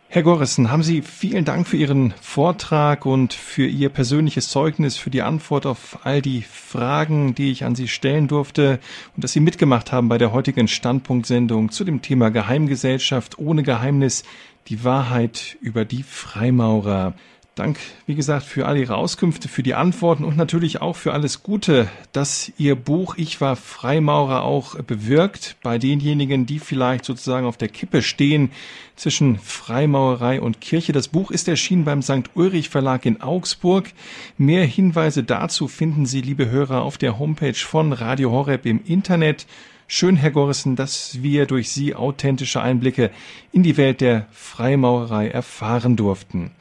Herr Gorissen, haben Sie vielen Dank für Ihren Vortrag und für Ihr persönliches Zeugnis, für die Antwort auf all die Fragen, die ich an Sie stellen durfte und dass Sie mitgemacht haben bei der heutigen Standpunktsendung zu dem Thema Geheimgesellschaft ohne Geheimnis, die Wahrheit über die Freimaurer. Dank, wie gesagt, für all Ihre Auskünfte, für die Antworten und natürlich auch für alles Gute, dass Ihr Buch Ich war Freimaurer auch bewirkt bei denjenigen, die vielleicht sozusagen auf der Kippe stehen zwischen Freimaurerei und Kirche. Das Buch ist erschienen beim St. Ulrich Verlag in Augsburg. Mehr Hinweise dazu finden Sie, liebe Hörer, auf der Homepage von Radio Horeb im Internet Schön, Herr Gorrissen, dass wir durch Sie authentische Einblicke in die Welt der Freimaurerei erfahren durften.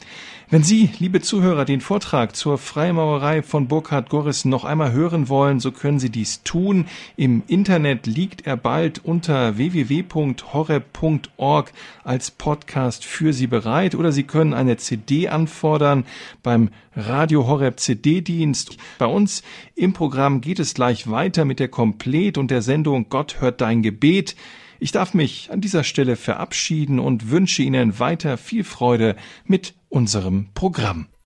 Wenn Sie, liebe Zuhörer, den Vortrag zur Freimaurerei von Burkhard Gorrissen noch einmal hören wollen, so können Sie dies tun. Im Internet liegt er bald unter www.horeb.org als Podcast für Sie bereit oder Sie können eine CD anfordern beim Radio Horeb CD-Dienst. Bei uns im Programm geht es gleich weiter mit der Komplet und der Sendung Gott hört dein Gebet. Ich darf mich an dieser Stelle verabschieden und wünsche Ihnen weiter viel Freude mit unserem Programm.